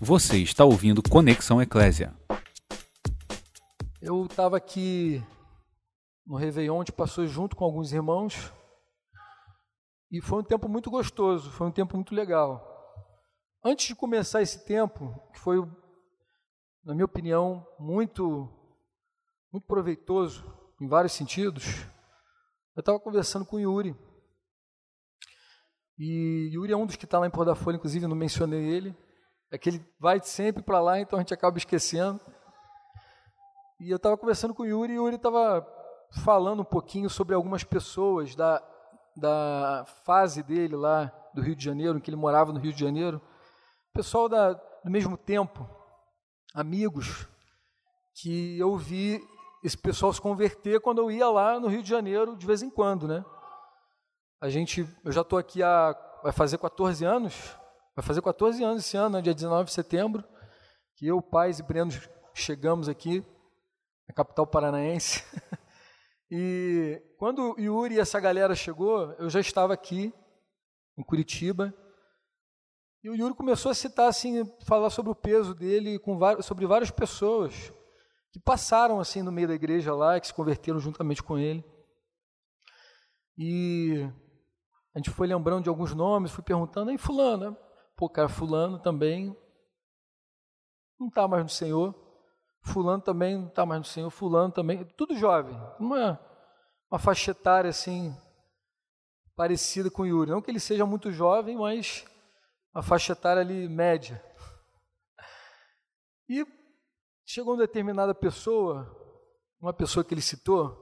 Você está ouvindo Conexão Eclésia. Eu estava aqui no Réveillon, onde passou junto com alguns irmãos, e foi um tempo muito gostoso, foi um tempo muito legal. Antes de começar esse tempo, que foi, na minha opinião, muito, muito proveitoso em vários sentidos, eu estava conversando com o Yuri. E Yuri é um dos que está lá em Porto da Folha, inclusive não mencionei ele. É que ele vai sempre para lá, então a gente acaba esquecendo. E eu estava conversando com o Yuri e o Yuri estava falando um pouquinho sobre algumas pessoas da, da fase dele lá do Rio de Janeiro, em que ele morava no Rio de Janeiro. Pessoal da, do mesmo tempo, amigos, que eu vi esse pessoal se converter quando eu ia lá no Rio de Janeiro de vez em quando, né? A gente, eu já estou aqui há, vai fazer 14 anos, vai fazer 14 anos esse ano, né, dia 19 de setembro, que eu, pais e Breno chegamos aqui na capital paranaense. e quando o Yuri e essa galera chegou, eu já estava aqui em Curitiba. E o Yuri começou a citar assim, falar sobre o peso dele com sobre várias pessoas que passaram assim no meio da igreja lá, que se converteram juntamente com ele. E a gente foi lembrando de alguns nomes, fui perguntando, aí fulano? Pô, cara, fulano também não está mais no Senhor, fulano também não está mais no Senhor, fulano também, tudo jovem, uma, uma faixa etária assim, parecida com o Yuri, não que ele seja muito jovem, mas uma faixa etária ali média. E chegou uma determinada pessoa, uma pessoa que ele citou,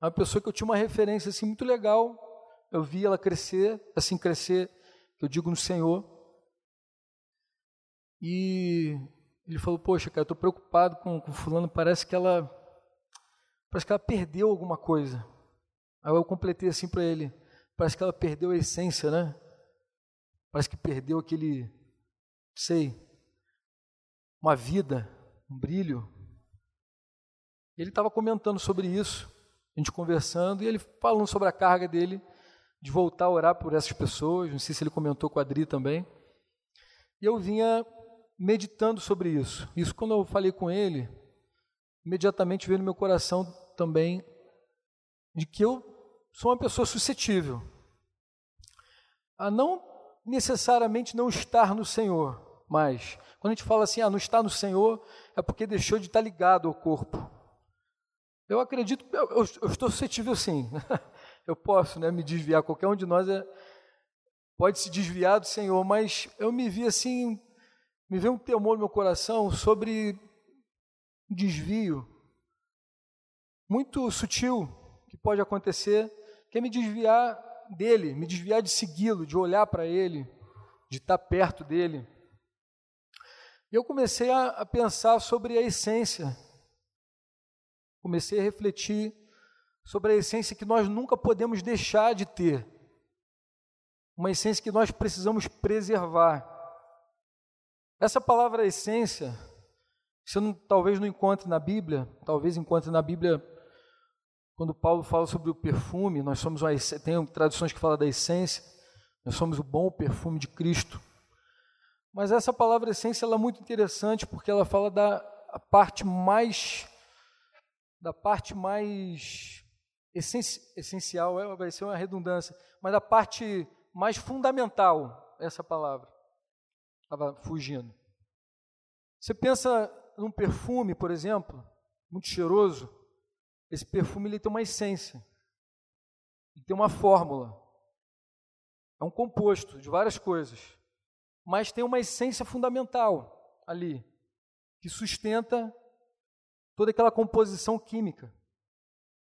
uma pessoa que eu tinha uma referência assim muito legal eu vi ela crescer, assim crescer, eu digo no Senhor. E ele falou: Poxa, cara, eu estou preocupado com, com fulano, parece que ela parece que ela perdeu alguma coisa. Aí eu completei assim para ele: Parece que ela perdeu a essência, né? Parece que perdeu aquele, sei, uma vida, um brilho. Ele estava comentando sobre isso, a gente conversando, e ele falando sobre a carga dele de voltar a orar por essas pessoas. Não sei se ele comentou com a Adri também. E eu vinha meditando sobre isso. Isso, quando eu falei com ele, imediatamente veio no meu coração também de que eu sou uma pessoa suscetível a não necessariamente não estar no Senhor, mas quando a gente fala assim, ah, não está no Senhor, é porque deixou de estar ligado ao corpo. Eu acredito, eu, eu, eu estou suscetível sim. eu posso né, me desviar, qualquer um de nós é, pode se desviar do Senhor, mas eu me vi assim, me veio um temor no meu coração sobre um desvio muito sutil que pode acontecer, que é me desviar dele, me desviar de segui-lo, de olhar para ele, de estar perto dele. E eu comecei a, a pensar sobre a essência, comecei a refletir sobre a essência que nós nunca podemos deixar de ter. Uma essência que nós precisamos preservar. Essa palavra essência, você não, talvez não encontre na Bíblia, talvez encontre na Bíblia quando Paulo fala sobre o perfume, nós somos uma tem traduções que falam da essência, nós somos o bom perfume de Cristo. Mas essa palavra essência é muito interessante porque ela fala da parte mais da parte mais essencial, vai ser uma redundância, mas a parte mais fundamental, essa palavra, estava fugindo. Você pensa num perfume, por exemplo, muito cheiroso, esse perfume ele tem uma essência, ele tem uma fórmula, é um composto de várias coisas, mas tem uma essência fundamental ali, que sustenta toda aquela composição química.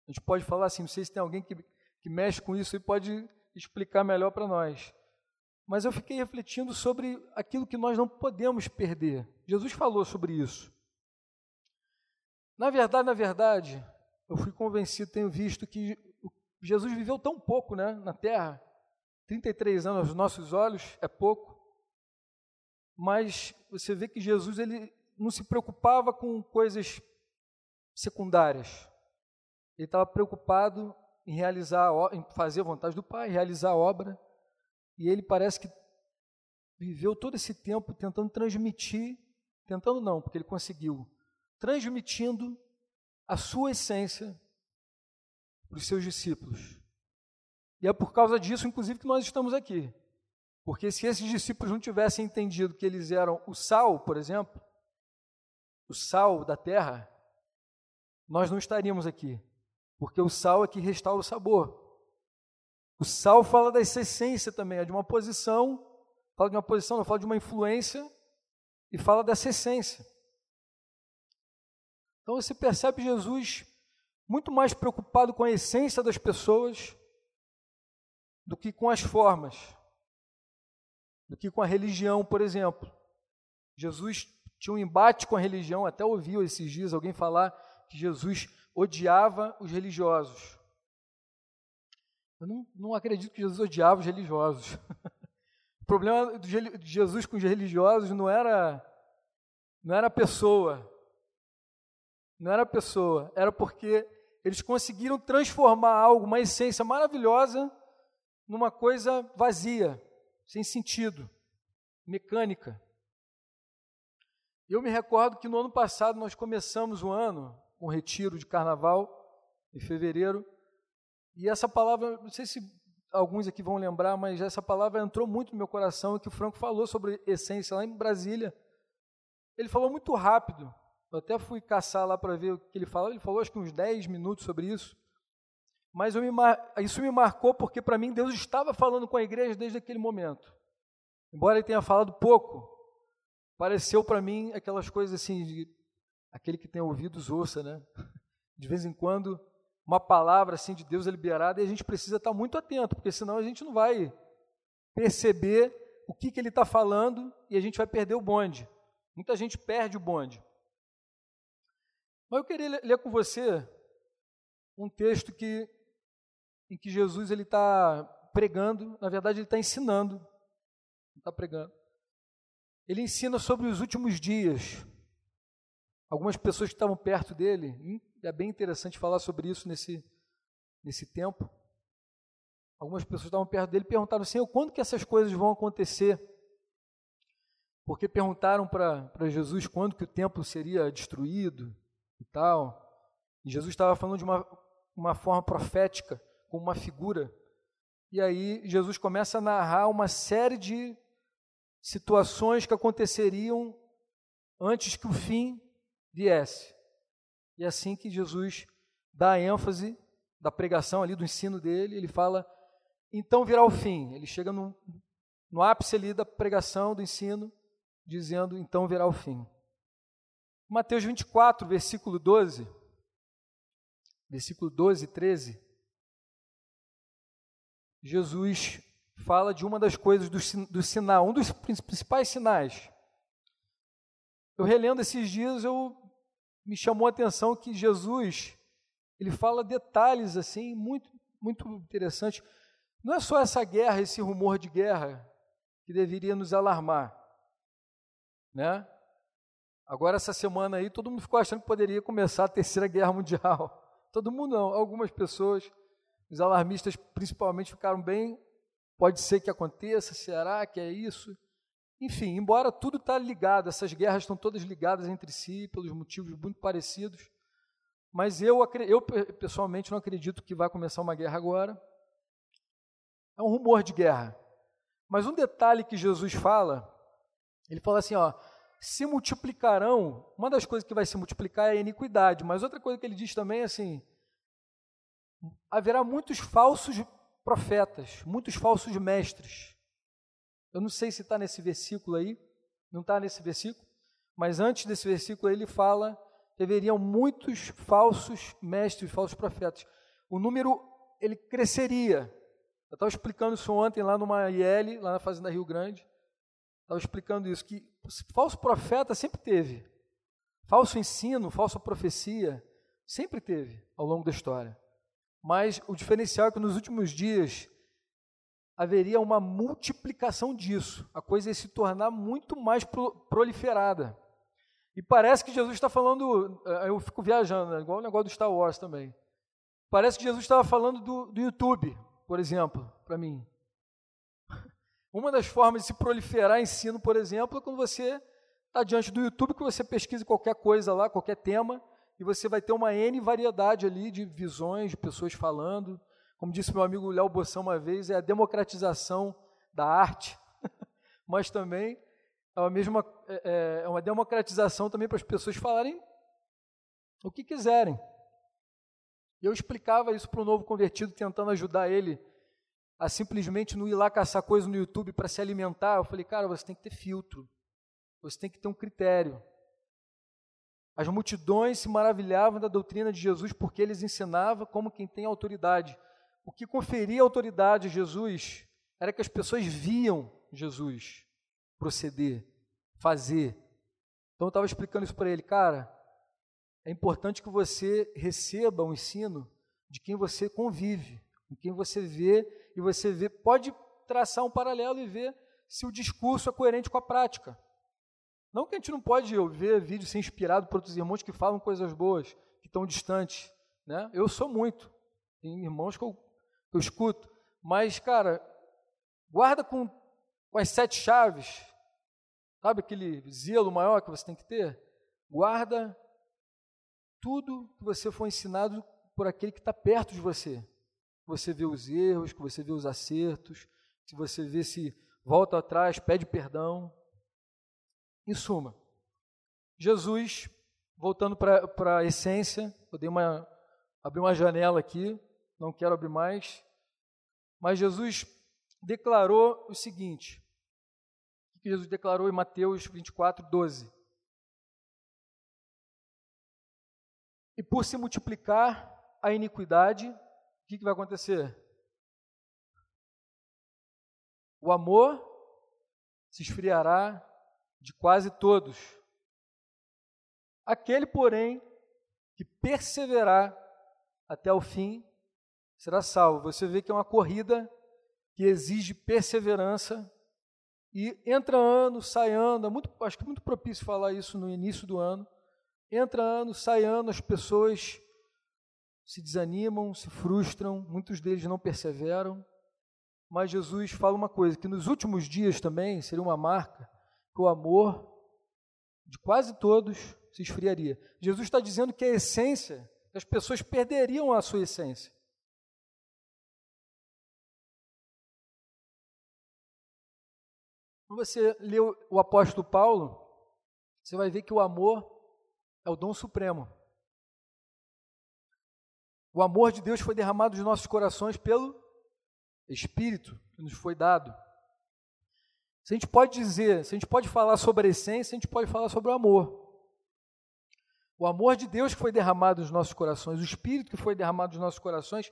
A gente pode falar assim, não sei se tem alguém que, que mexe com isso e pode explicar melhor para nós. Mas eu fiquei refletindo sobre aquilo que nós não podemos perder. Jesus falou sobre isso. Na verdade, na verdade, eu fui convencido, tenho visto que Jesus viveu tão pouco né, na terra. 33 anos aos nossos olhos é pouco. Mas você vê que Jesus ele não se preocupava com coisas secundárias. Ele estava preocupado em realizar, em fazer a vontade do Pai, realizar a obra. E ele parece que viveu todo esse tempo tentando transmitir tentando não, porque ele conseguiu, transmitindo a sua essência para os seus discípulos. E é por causa disso, inclusive, que nós estamos aqui. Porque se esses discípulos não tivessem entendido que eles eram o sal, por exemplo, o sal da terra, nós não estaríamos aqui. Porque o sal é que restaura o sabor. O sal fala da essência também, é de uma posição, fala de uma posição, não fala de uma influência e fala dessa essência. Então você percebe Jesus muito mais preocupado com a essência das pessoas do que com as formas do que com a religião, por exemplo. Jesus tinha um embate com a religião, até ouviu esses dias alguém falar que Jesus odiava os religiosos. Eu não, não acredito que Jesus odiava os religiosos. o problema de Jesus com os religiosos não era não era a pessoa. Não era a pessoa, era porque eles conseguiram transformar algo, uma essência maravilhosa, numa coisa vazia sem sentido, mecânica. Eu me recordo que no ano passado nós começamos o ano com um retiro de carnaval, em fevereiro, e essa palavra, não sei se alguns aqui vão lembrar, mas essa palavra entrou muito no meu coração, que o Franco falou sobre essência lá em Brasília. Ele falou muito rápido, eu até fui caçar lá para ver o que ele falou, ele falou acho que uns 10 minutos sobre isso. Mas me, isso me marcou porque, para mim, Deus estava falando com a igreja desde aquele momento. Embora ele tenha falado pouco, pareceu para mim aquelas coisas assim, de, aquele que tem ouvidos ouça, né? De vez em quando, uma palavra assim de Deus é liberada e a gente precisa estar muito atento, porque senão a gente não vai perceber o que, que ele está falando e a gente vai perder o bonde. Muita gente perde o bonde. Mas eu queria ler com você um texto que em que Jesus ele está pregando, na verdade ele está ensinando, está pregando. Ele ensina sobre os últimos dias. Algumas pessoas que estavam perto dele, é bem interessante falar sobre isso nesse, nesse tempo. Algumas pessoas estavam perto dele perguntaram, Senhor, quando que essas coisas vão acontecer? Porque perguntaram para Jesus quando que o templo seria destruído e tal. E Jesus estava falando de uma, uma forma profética como uma figura. E aí Jesus começa a narrar uma série de situações que aconteceriam antes que o fim viesse. E é assim que Jesus dá a ênfase da pregação ali, do ensino dele, ele fala, então virá o fim. Ele chega no, no ápice ali da pregação, do ensino, dizendo, então virá o fim. Mateus 24, versículo 12, versículo 12 e 13, Jesus fala de uma das coisas do, do sinal, um dos principais sinais. Eu relendo esses dias, eu me chamou a atenção que Jesus ele fala detalhes assim muito muito interessante. Não é só essa guerra, esse rumor de guerra que deveria nos alarmar, né? Agora essa semana aí todo mundo ficou achando que poderia começar a terceira guerra mundial. Todo mundo não, algumas pessoas os alarmistas, principalmente, ficaram bem. Pode ser que aconteça, será que é isso? Enfim, embora tudo está ligado, essas guerras estão todas ligadas entre si, pelos motivos muito parecidos, mas eu, eu pessoalmente não acredito que vai começar uma guerra agora. É um rumor de guerra. Mas um detalhe que Jesus fala, ele fala assim, ó, se multiplicarão, uma das coisas que vai se multiplicar é a iniquidade, mas outra coisa que ele diz também é assim, haverá muitos falsos profetas, muitos falsos mestres. Eu não sei se está nesse versículo aí, não está nesse versículo, mas antes desse versículo ele fala que haveriam muitos falsos mestres, falsos profetas. O número ele cresceria. Eu estava explicando isso ontem lá numa IL, lá na Fazenda Rio Grande. Estava explicando isso, que falso profeta sempre teve. Falso ensino, falsa profecia, sempre teve ao longo da história. Mas o diferencial é que nos últimos dias haveria uma multiplicação disso, a coisa ia se tornar muito mais proliferada. E parece que Jesus está falando, eh, eu fico viajando, né, igual o negócio do Star Wars também. Parece que Jesus estava falando do, do YouTube, por exemplo, para mim. Uma das formas de se proliferar ensino, por exemplo, é quando você Está diante do YouTube que você pesquise qualquer coisa lá, qualquer tema, e você vai ter uma N variedade ali de visões, de pessoas falando. Como disse meu amigo Léo Boção uma vez, é a democratização da arte, mas também é uma, mesma, é, é, é uma democratização também para as pessoas falarem o que quiserem. Eu explicava isso para o novo convertido, tentando ajudar ele a simplesmente não ir lá caçar coisa no YouTube para se alimentar. Eu falei, cara, você tem que ter filtro, você tem que ter um critério. As multidões se maravilhavam da doutrina de Jesus porque eles ensinavam como quem tem autoridade. O que conferia autoridade a Jesus era que as pessoas viam Jesus proceder, fazer. Então eu estava explicando isso para ele, cara. É importante que você receba o um ensino de quem você convive, com quem você vê e você vê pode traçar um paralelo e ver se o discurso é coerente com a prática. Não que a gente não pode ver vídeo ser inspirado por outros irmãos que falam coisas boas, que estão distantes. Né? Eu sou muito. Tem irmãos que eu, eu escuto. Mas, cara, guarda com, com as sete chaves. Sabe aquele zelo maior que você tem que ter? Guarda tudo que você foi ensinado por aquele que está perto de você. Você vê os erros, que você vê os acertos, que você vê se volta atrás, pede perdão. Em suma, Jesus, voltando para a essência, eu dei uma, abri uma janela aqui, não quero abrir mais, mas Jesus declarou o seguinte: o que Jesus declarou em Mateus 24, 12? E por se multiplicar a iniquidade, o que, que vai acontecer? O amor se esfriará de quase todos. Aquele, porém, que perseverar até o fim será salvo. Você vê que é uma corrida que exige perseverança e entra ano, sai ano, é muito, acho que é muito propício falar isso no início do ano. Entra ano, sai ano, as pessoas se desanimam, se frustram, muitos deles não perseveram. Mas Jesus fala uma coisa, que nos últimos dias também seria uma marca, que o amor de quase todos se esfriaria. Jesus está dizendo que a essência, as pessoas perderiam a sua essência. Quando você lê o apóstolo Paulo, você vai ver que o amor é o dom supremo. O amor de Deus foi derramado nos nossos corações pelo Espírito que nos foi dado. Se a gente pode dizer, se a gente pode falar sobre a essência, a gente pode falar sobre o amor. O amor de Deus que foi derramado nos nossos corações, o Espírito que foi derramado nos nossos corações,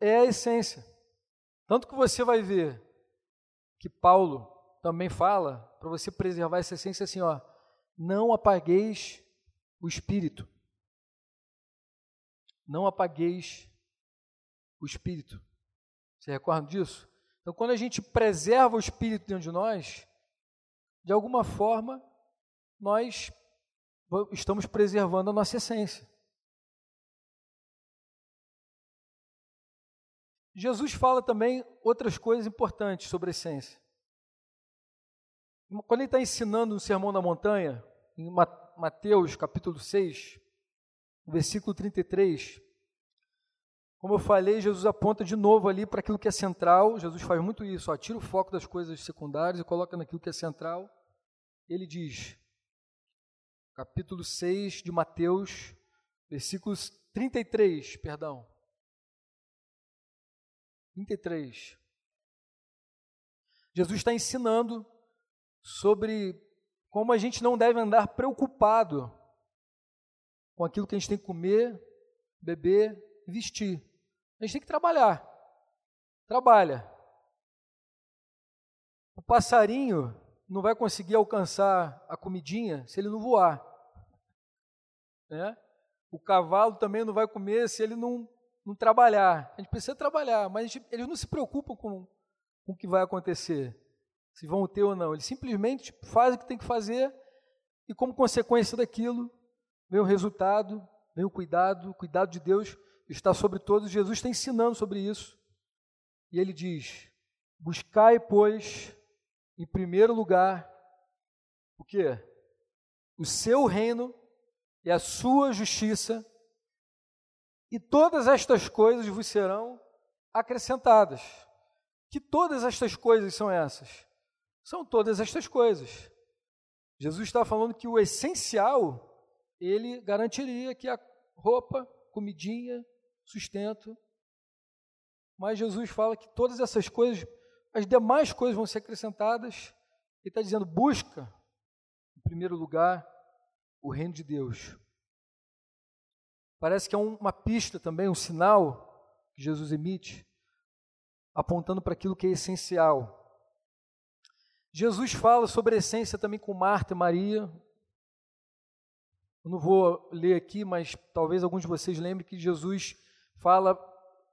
é a essência. Tanto que você vai ver que Paulo também fala, para você preservar essa essência, assim, ó, não apagueis o Espírito. Não apagueis o Espírito. Você recorda disso? Então, quando a gente preserva o Espírito dentro de nós, de alguma forma, nós estamos preservando a nossa essência. Jesus fala também outras coisas importantes sobre a essência. Quando ele está ensinando no Sermão da Montanha, em Mateus capítulo 6, versículo 33, como eu falei, Jesus aponta de novo ali para aquilo que é central. Jesus faz muito isso, ó, tira o foco das coisas secundárias e coloca naquilo que é central. Ele diz, capítulo 6 de Mateus, versículos 33, perdão. 33. Jesus está ensinando sobre como a gente não deve andar preocupado com aquilo que a gente tem que comer, beber, vestir. A gente tem que trabalhar. Trabalha. O passarinho não vai conseguir alcançar a comidinha se ele não voar. Né? O cavalo também não vai comer se ele não, não trabalhar. A gente precisa trabalhar, mas gente, eles não se preocupam com, com o que vai acontecer, se vão ter ou não. Eles simplesmente fazem o que tem que fazer e, como consequência daquilo, vem o resultado, vem o cuidado, o cuidado de Deus está sobre todos. Jesus está ensinando sobre isso. E ele diz: Buscai, pois, em primeiro lugar, o que? o seu reino e a sua justiça, e todas estas coisas vos serão acrescentadas. Que todas estas coisas são essas? São todas estas coisas. Jesus está falando que o essencial ele garantiria que a roupa, comidinha, sustento. Mas Jesus fala que todas essas coisas, as demais coisas vão ser acrescentadas. Ele está dizendo: busca, em primeiro lugar, o reino de Deus. Parece que é uma pista também, um sinal que Jesus emite, apontando para aquilo que é essencial. Jesus fala sobre a essência também com Marta e Maria. Eu não vou ler aqui, mas talvez alguns de vocês lembrem que Jesus fala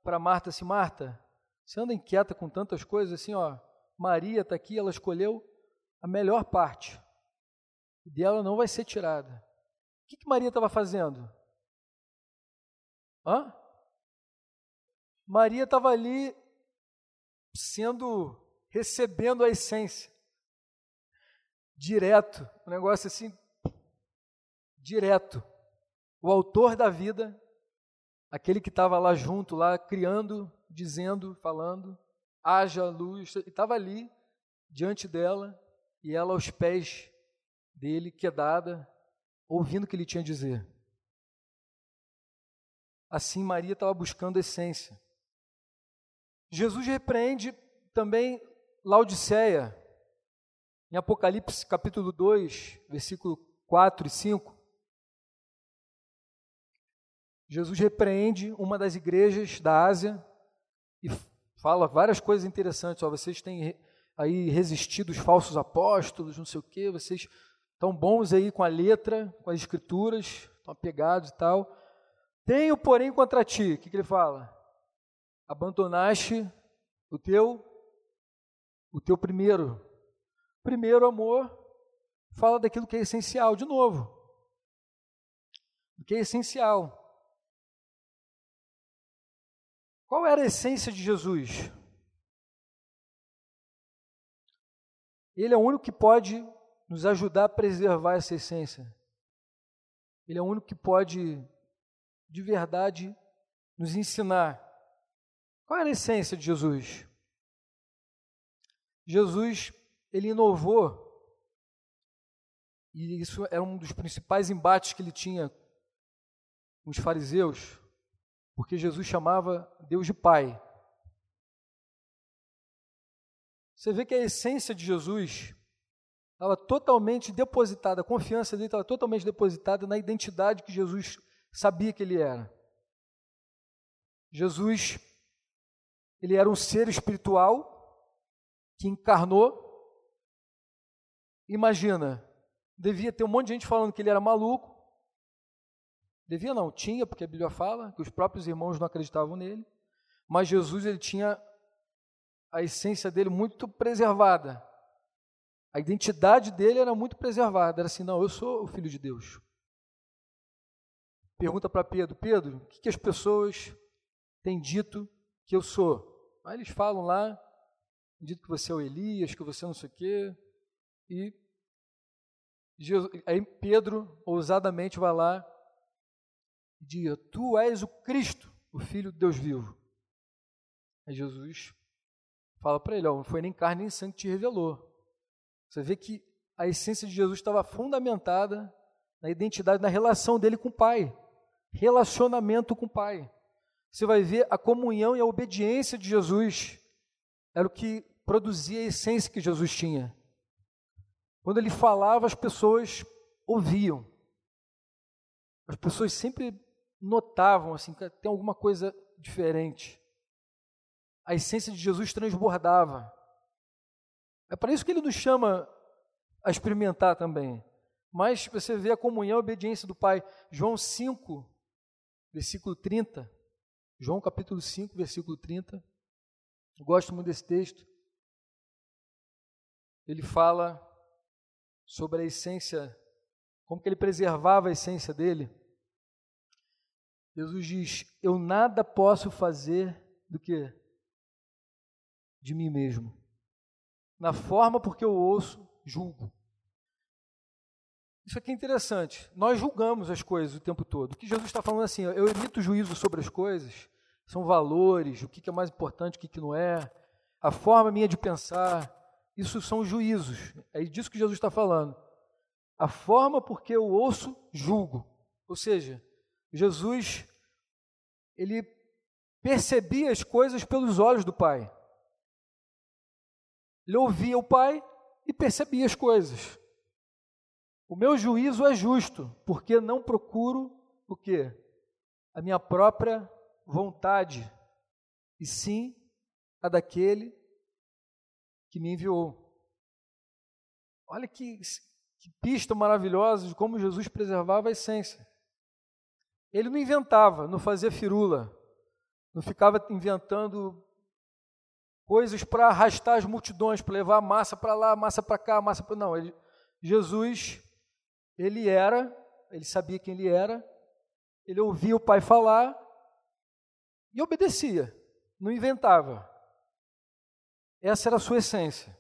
para Marta assim: Marta, você anda inquieta com tantas coisas assim, ó. Maria está aqui, ela escolheu a melhor parte. E dela não vai ser tirada. O que, que Maria estava fazendo? Hã? Maria estava ali sendo, recebendo a essência. Direto, um negócio assim, direto. O autor da vida, aquele que estava lá junto, lá criando, dizendo, falando, haja luz, estava ali diante dela e ela aos pés dele, quedada, ouvindo o que ele tinha a dizer. Assim, Maria estava buscando essência. Jesus repreende também Laodiceia, em Apocalipse capítulo 2, versículo 4 e 5. Jesus repreende uma das igrejas da Ásia e fala várias coisas interessantes. Ó, vocês têm aí resistido os falsos apóstolos, não sei o quê, vocês estão bons aí com a letra, com as escrituras, estão apegados e tal. Tenho, porém, contra ti, o que, que ele fala? Abandonaste o teu, o teu primeiro, primeiro amor, fala daquilo que é essencial, de novo, o que é essencial. Qual era a essência de Jesus? Ele é o único que pode nos ajudar a preservar essa essência. Ele é o único que pode de verdade nos ensinar. Qual era a essência de Jesus? Jesus, ele inovou, e isso era um dos principais embates que ele tinha com os fariseus, porque Jesus chamava Deus de Pai. Você vê que a essência de Jesus estava totalmente depositada, a confiança dele estava totalmente depositada na identidade que Jesus sabia que ele era. Jesus, ele era um ser espiritual que encarnou. Imagina, devia ter um monte de gente falando que ele era maluco. Devia não, tinha, porque a Bíblia fala que os próprios irmãos não acreditavam nele. Mas Jesus, ele tinha a essência dele muito preservada. A identidade dele era muito preservada. Era assim, não, eu sou o filho de Deus pergunta para Pedro: Pedro, o que, que, as pessoas têm dito que eu sou? Aí eles falam lá, dito que você é o Elias, que você não sei o quê, e Jesus, aí Pedro ousadamente vai lá e diz: Tu és o Cristo, o Filho de Deus vivo. Aí Jesus fala para ele: Não foi nem carne nem sangue que te revelou. Você vê que a essência de Jesus estava fundamentada na identidade, na relação dele com o Pai relacionamento com o Pai. Você vai ver a comunhão e a obediência de Jesus era o que produzia a essência que Jesus tinha. Quando ele falava, as pessoas ouviam. As pessoas sempre notavam assim que tem alguma coisa diferente. A essência de Jesus transbordava. É para isso que ele nos chama a experimentar também. Mas você vê a comunhão e a obediência do Pai. João 5, versículo 30. João capítulo 5, versículo 30. Eu gosto muito desse texto. Ele fala sobre a essência, como que ele preservava a essência dele. Jesus diz: Eu nada posso fazer do que? De mim mesmo. Na forma porque eu ouço, julgo. Isso aqui é interessante. Nós julgamos as coisas o tempo todo. O que Jesus está falando assim, eu emito juízo sobre as coisas, são valores, o que é mais importante, o que não é, a forma minha de pensar, isso são juízos. É disso que Jesus está falando. A forma porque eu ouço, julgo. Ou seja, Jesus, ele percebia as coisas pelos olhos do Pai. Ele ouvia o Pai e percebia as coisas. O meu juízo é justo, porque não procuro o quê? A minha própria vontade, e sim a daquele que me enviou. Olha que, que pista maravilhosa de como Jesus preservava a essência. Ele não inventava, não fazia firula, não ficava inventando coisas para arrastar as multidões, para levar a massa para lá, massa para cá, massa para. Não, ele, Jesus, ele era, ele sabia quem ele era, ele ouvia o Pai falar e obedecia, não inventava. Essa era a sua essência.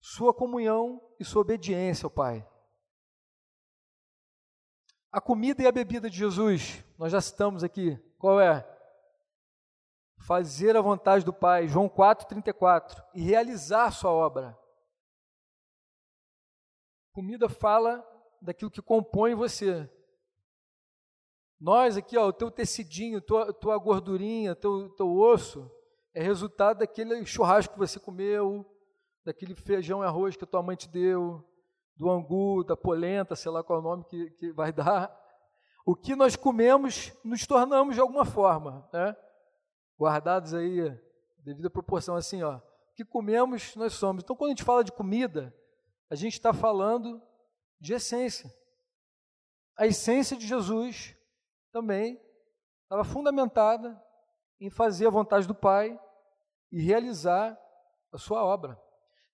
Sua comunhão e sua obediência ao Pai. A comida e a bebida de Jesus, nós já citamos aqui. Qual é? Fazer a vontade do Pai, João 4,34, e realizar sua obra. Comida fala daquilo que compõe você. Nós aqui, ó, o teu tecidinho, tua, tua gordurinha, teu, teu osso, é resultado daquele churrasco que você comeu, daquele feijão e arroz que a tua mãe te deu, do angu, da polenta, sei lá qual é o nome que, que vai dar. O que nós comemos, nos tornamos de alguma forma, né? Guardados aí, devido à proporção, assim, ó. O que comemos, nós somos. Então, quando a gente fala de comida, a gente está falando de essência. A essência de Jesus também estava fundamentada em fazer a vontade do Pai e realizar a sua obra.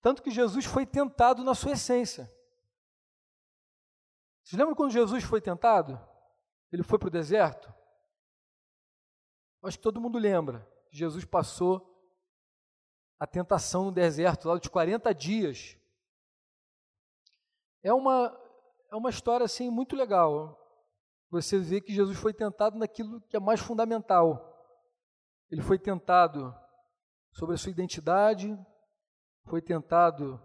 Tanto que Jesus foi tentado na sua essência. Vocês lembram quando Jesus foi tentado? Ele foi para o deserto? Acho que todo mundo lembra. Jesus passou a tentação no deserto, lá de 40 dias. É uma, é uma história assim muito legal. Você vê que Jesus foi tentado naquilo que é mais fundamental. Ele foi tentado sobre a sua identidade, foi tentado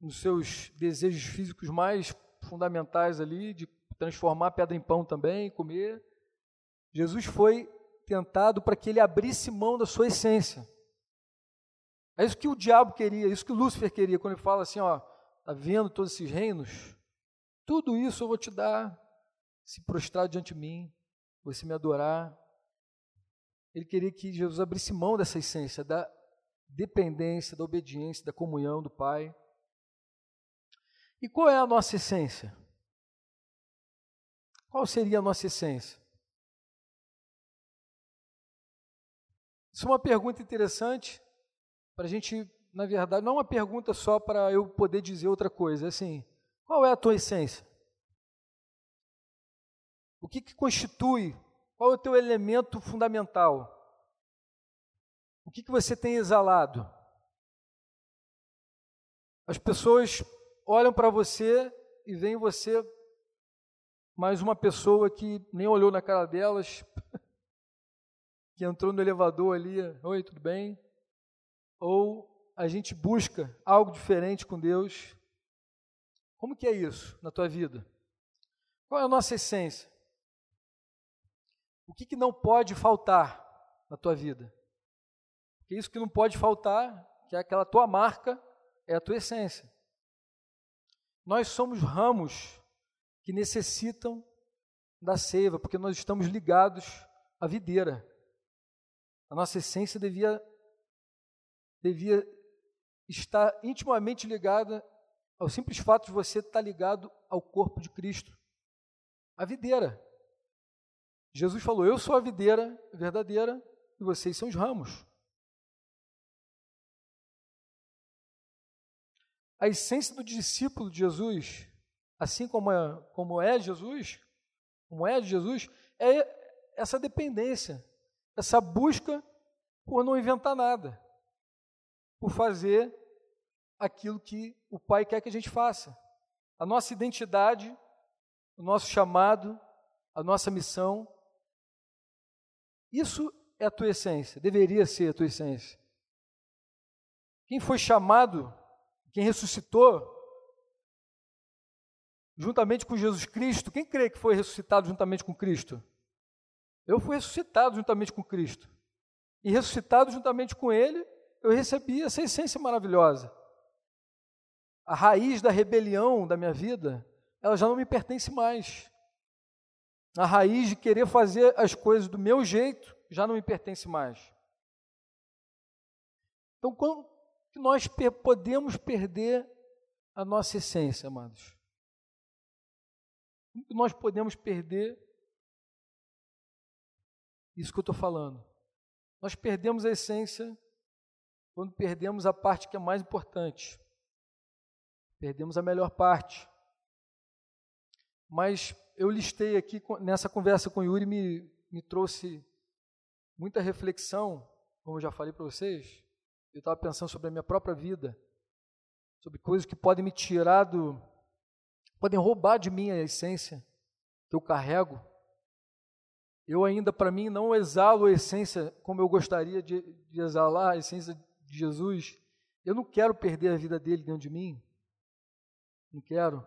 nos seus desejos físicos mais fundamentais ali, de transformar pedra em pão também, comer. Jesus foi tentado para que ele abrisse mão da sua essência. É isso que o diabo queria, é isso que Lúcifer queria, quando ele fala assim, ó, tá vendo todos esses reinos? Tudo isso eu vou te dar, se prostrar diante de mim, você me adorar. Ele queria que Jesus abrisse mão dessa essência, da dependência, da obediência, da comunhão do Pai. E qual é a nossa essência? Qual seria a nossa essência? Isso é uma pergunta interessante para a gente, na verdade, não é uma pergunta só para eu poder dizer outra coisa, é assim, qual é a tua essência? O que, que constitui qual é o teu elemento fundamental? O que, que você tem exalado? As pessoas olham para você e veem você mais uma pessoa que nem olhou na cara delas, que entrou no elevador ali, oi, tudo bem? Ou a gente busca algo diferente com Deus. Como que é isso na tua vida? Qual é a nossa essência? O que, que não pode faltar na tua vida? Porque isso que não pode faltar, que é aquela tua marca, é a tua essência. Nós somos ramos que necessitam da seiva, porque nós estamos ligados à videira. A nossa essência devia, devia estar intimamente ligada ao simples fato de você estar ligado ao corpo de Cristo, a videira. Jesus falou: Eu sou a videira verdadeira e vocês são os ramos. A essência do discípulo de Jesus, assim como é, como é Jesus, como é de Jesus, é essa dependência, essa busca por não inventar nada, por fazer aquilo que o Pai quer que a gente faça. a nossa identidade, o nosso chamado, a nossa missão. Isso é a tua essência, deveria ser a tua essência. Quem foi chamado, quem ressuscitou, juntamente com Jesus Cristo, quem crê que foi ressuscitado juntamente com Cristo? Eu fui ressuscitado juntamente com Cristo. E ressuscitado juntamente com Ele, eu recebi essa essência maravilhosa. A raiz da rebelião da minha vida, ela já não me pertence mais. A raiz de querer fazer as coisas do meu jeito já não me pertence mais. Então, como que nós podemos perder a nossa essência, amados? Como que nós podemos perder isso que eu estou falando? Nós perdemos a essência quando perdemos a parte que é mais importante. Perdemos a melhor parte. Mas eu listei aqui, nessa conversa com o Yuri, me, me trouxe muita reflexão, como eu já falei para vocês. Eu estava pensando sobre a minha própria vida, sobre coisas que podem me tirar do. podem roubar de mim a essência que eu carrego. Eu ainda, para mim, não exalo a essência como eu gostaria de, de exalar a essência de Jesus. Eu não quero perder a vida dele dentro de mim. Não quero.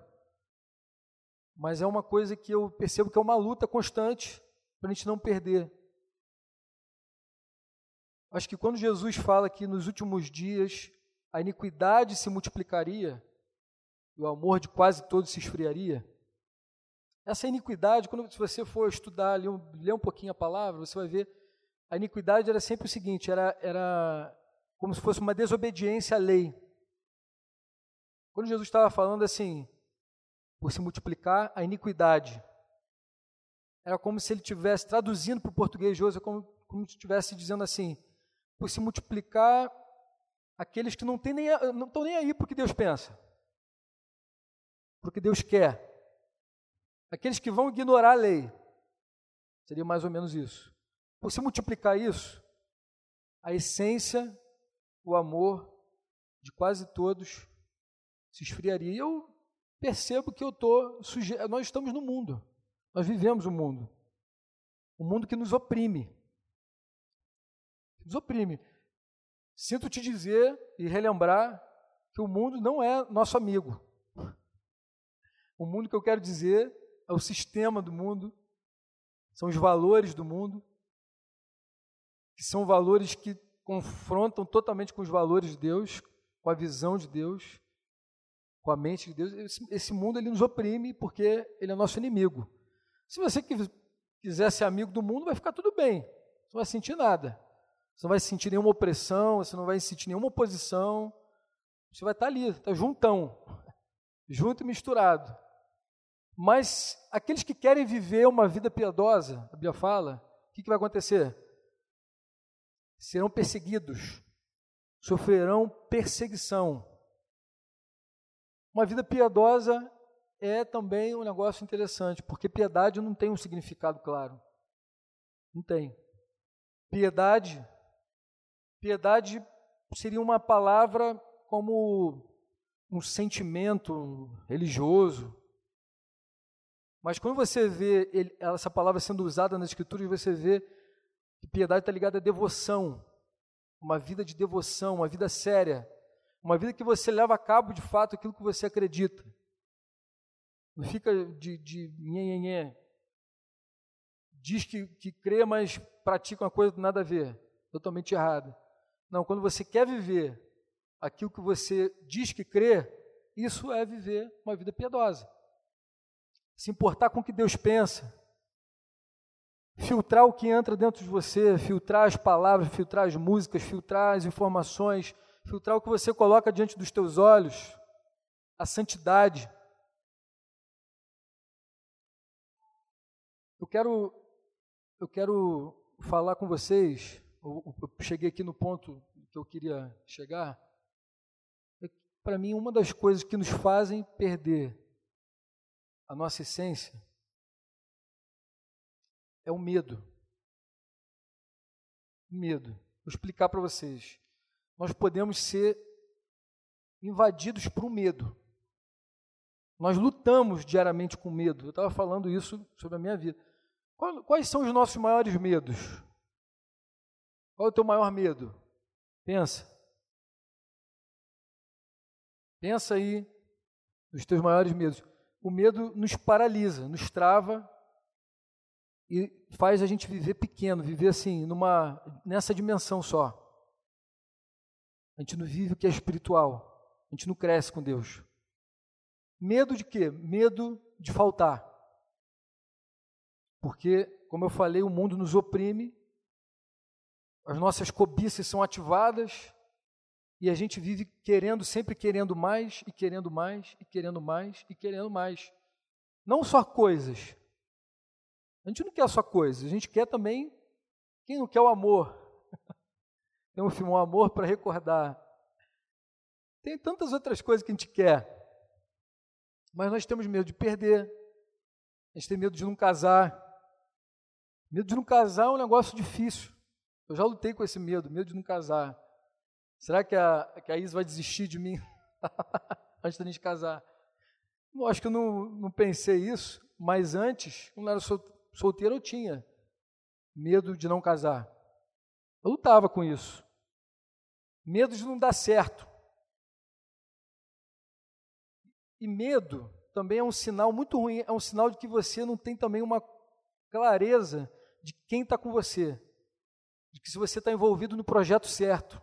Mas é uma coisa que eu percebo que é uma luta constante para a gente não perder. Acho que quando Jesus fala que nos últimos dias a iniquidade se multiplicaria, e o amor de quase todos se esfriaria, essa iniquidade, quando se você for estudar, ler um, ler um pouquinho a palavra, você vai ver, a iniquidade era sempre o seguinte, era, era como se fosse uma desobediência à lei. Quando Jesus estava falando assim, por se multiplicar a iniquidade, era como se ele estivesse traduzindo para o português de hoje, como, como se estivesse dizendo assim, por se multiplicar aqueles que não, tem nem, não estão nem aí para o que Deus pensa, para o que Deus quer. Aqueles que vão ignorar a lei. Seria mais ou menos isso. Por se multiplicar isso, a essência, o amor de quase todos se esfriaria. E eu percebo que eu estou sujeito. Nós estamos no mundo. Nós vivemos o mundo. O mundo que nos oprime. Nos oprime. Sinto te dizer e relembrar que o mundo não é nosso amigo. O mundo que eu quero dizer é o sistema do mundo, são os valores do mundo, que são valores que confrontam totalmente com os valores de Deus, com a visão de Deus, com a mente de Deus. Esse, esse mundo ele nos oprime porque ele é nosso inimigo. Se você quiser ser amigo do mundo, vai ficar tudo bem, você não vai sentir nada. Você não vai sentir nenhuma opressão, você não vai sentir nenhuma oposição. Você vai estar ali, está juntão, junto e misturado. Mas aqueles que querem viver uma vida piedosa, a Bíblia fala, o que, que vai acontecer? Serão perseguidos, sofrerão perseguição. Uma vida piedosa é também um negócio interessante, porque piedade não tem um significado claro. Não tem. Piedade, piedade seria uma palavra como um sentimento religioso, mas quando você vê ele, essa palavra sendo usada nas Escrituras, você vê que piedade está ligada à devoção, uma vida de devoção, uma vida séria, uma vida que você leva a cabo de fato aquilo que você acredita. Não fica de, de Diz que, que crê, mas pratica uma coisa nada a ver, totalmente errada. Não, quando você quer viver aquilo que você diz que crê, isso é viver uma vida piedosa se importar com o que Deus pensa, filtrar o que entra dentro de você, filtrar as palavras, filtrar as músicas, filtrar as informações, filtrar o que você coloca diante dos teus olhos, a santidade. Eu quero, eu quero falar com vocês. Eu, eu cheguei aqui no ponto que eu queria chegar. É Para mim, uma das coisas que nos fazem perder a nossa essência é o medo. Medo. Vou explicar para vocês. Nós podemos ser invadidos por um medo. Nós lutamos diariamente com medo. Eu estava falando isso sobre a minha vida. Quais são os nossos maiores medos? Qual é o teu maior medo? Pensa. Pensa aí nos teus maiores medos. O medo nos paralisa, nos trava e faz a gente viver pequeno, viver assim, numa nessa dimensão só. A gente não vive o que é espiritual. A gente não cresce com Deus. Medo de quê? Medo de faltar. Porque, como eu falei, o mundo nos oprime, as nossas cobiças são ativadas e a gente vive querendo, sempre querendo mais e querendo mais e querendo mais e querendo mais. Não só coisas. A gente não quer só coisas, a gente quer também. Quem não quer o amor? Tem um filme, um amor para recordar. Tem tantas outras coisas que a gente quer. Mas nós temos medo de perder, a gente tem medo de não casar. Medo de não casar é um negócio difícil. Eu já lutei com esse medo, medo de não casar. Será que a, que a Isa vai desistir de mim antes da gente casar? Eu acho que eu não, não pensei isso, mas antes, quando eu era solteiro, eu tinha medo de não casar. Eu lutava com isso. Medo de não dar certo. E medo também é um sinal muito ruim, é um sinal de que você não tem também uma clareza de quem está com você, de que se você está envolvido no projeto certo.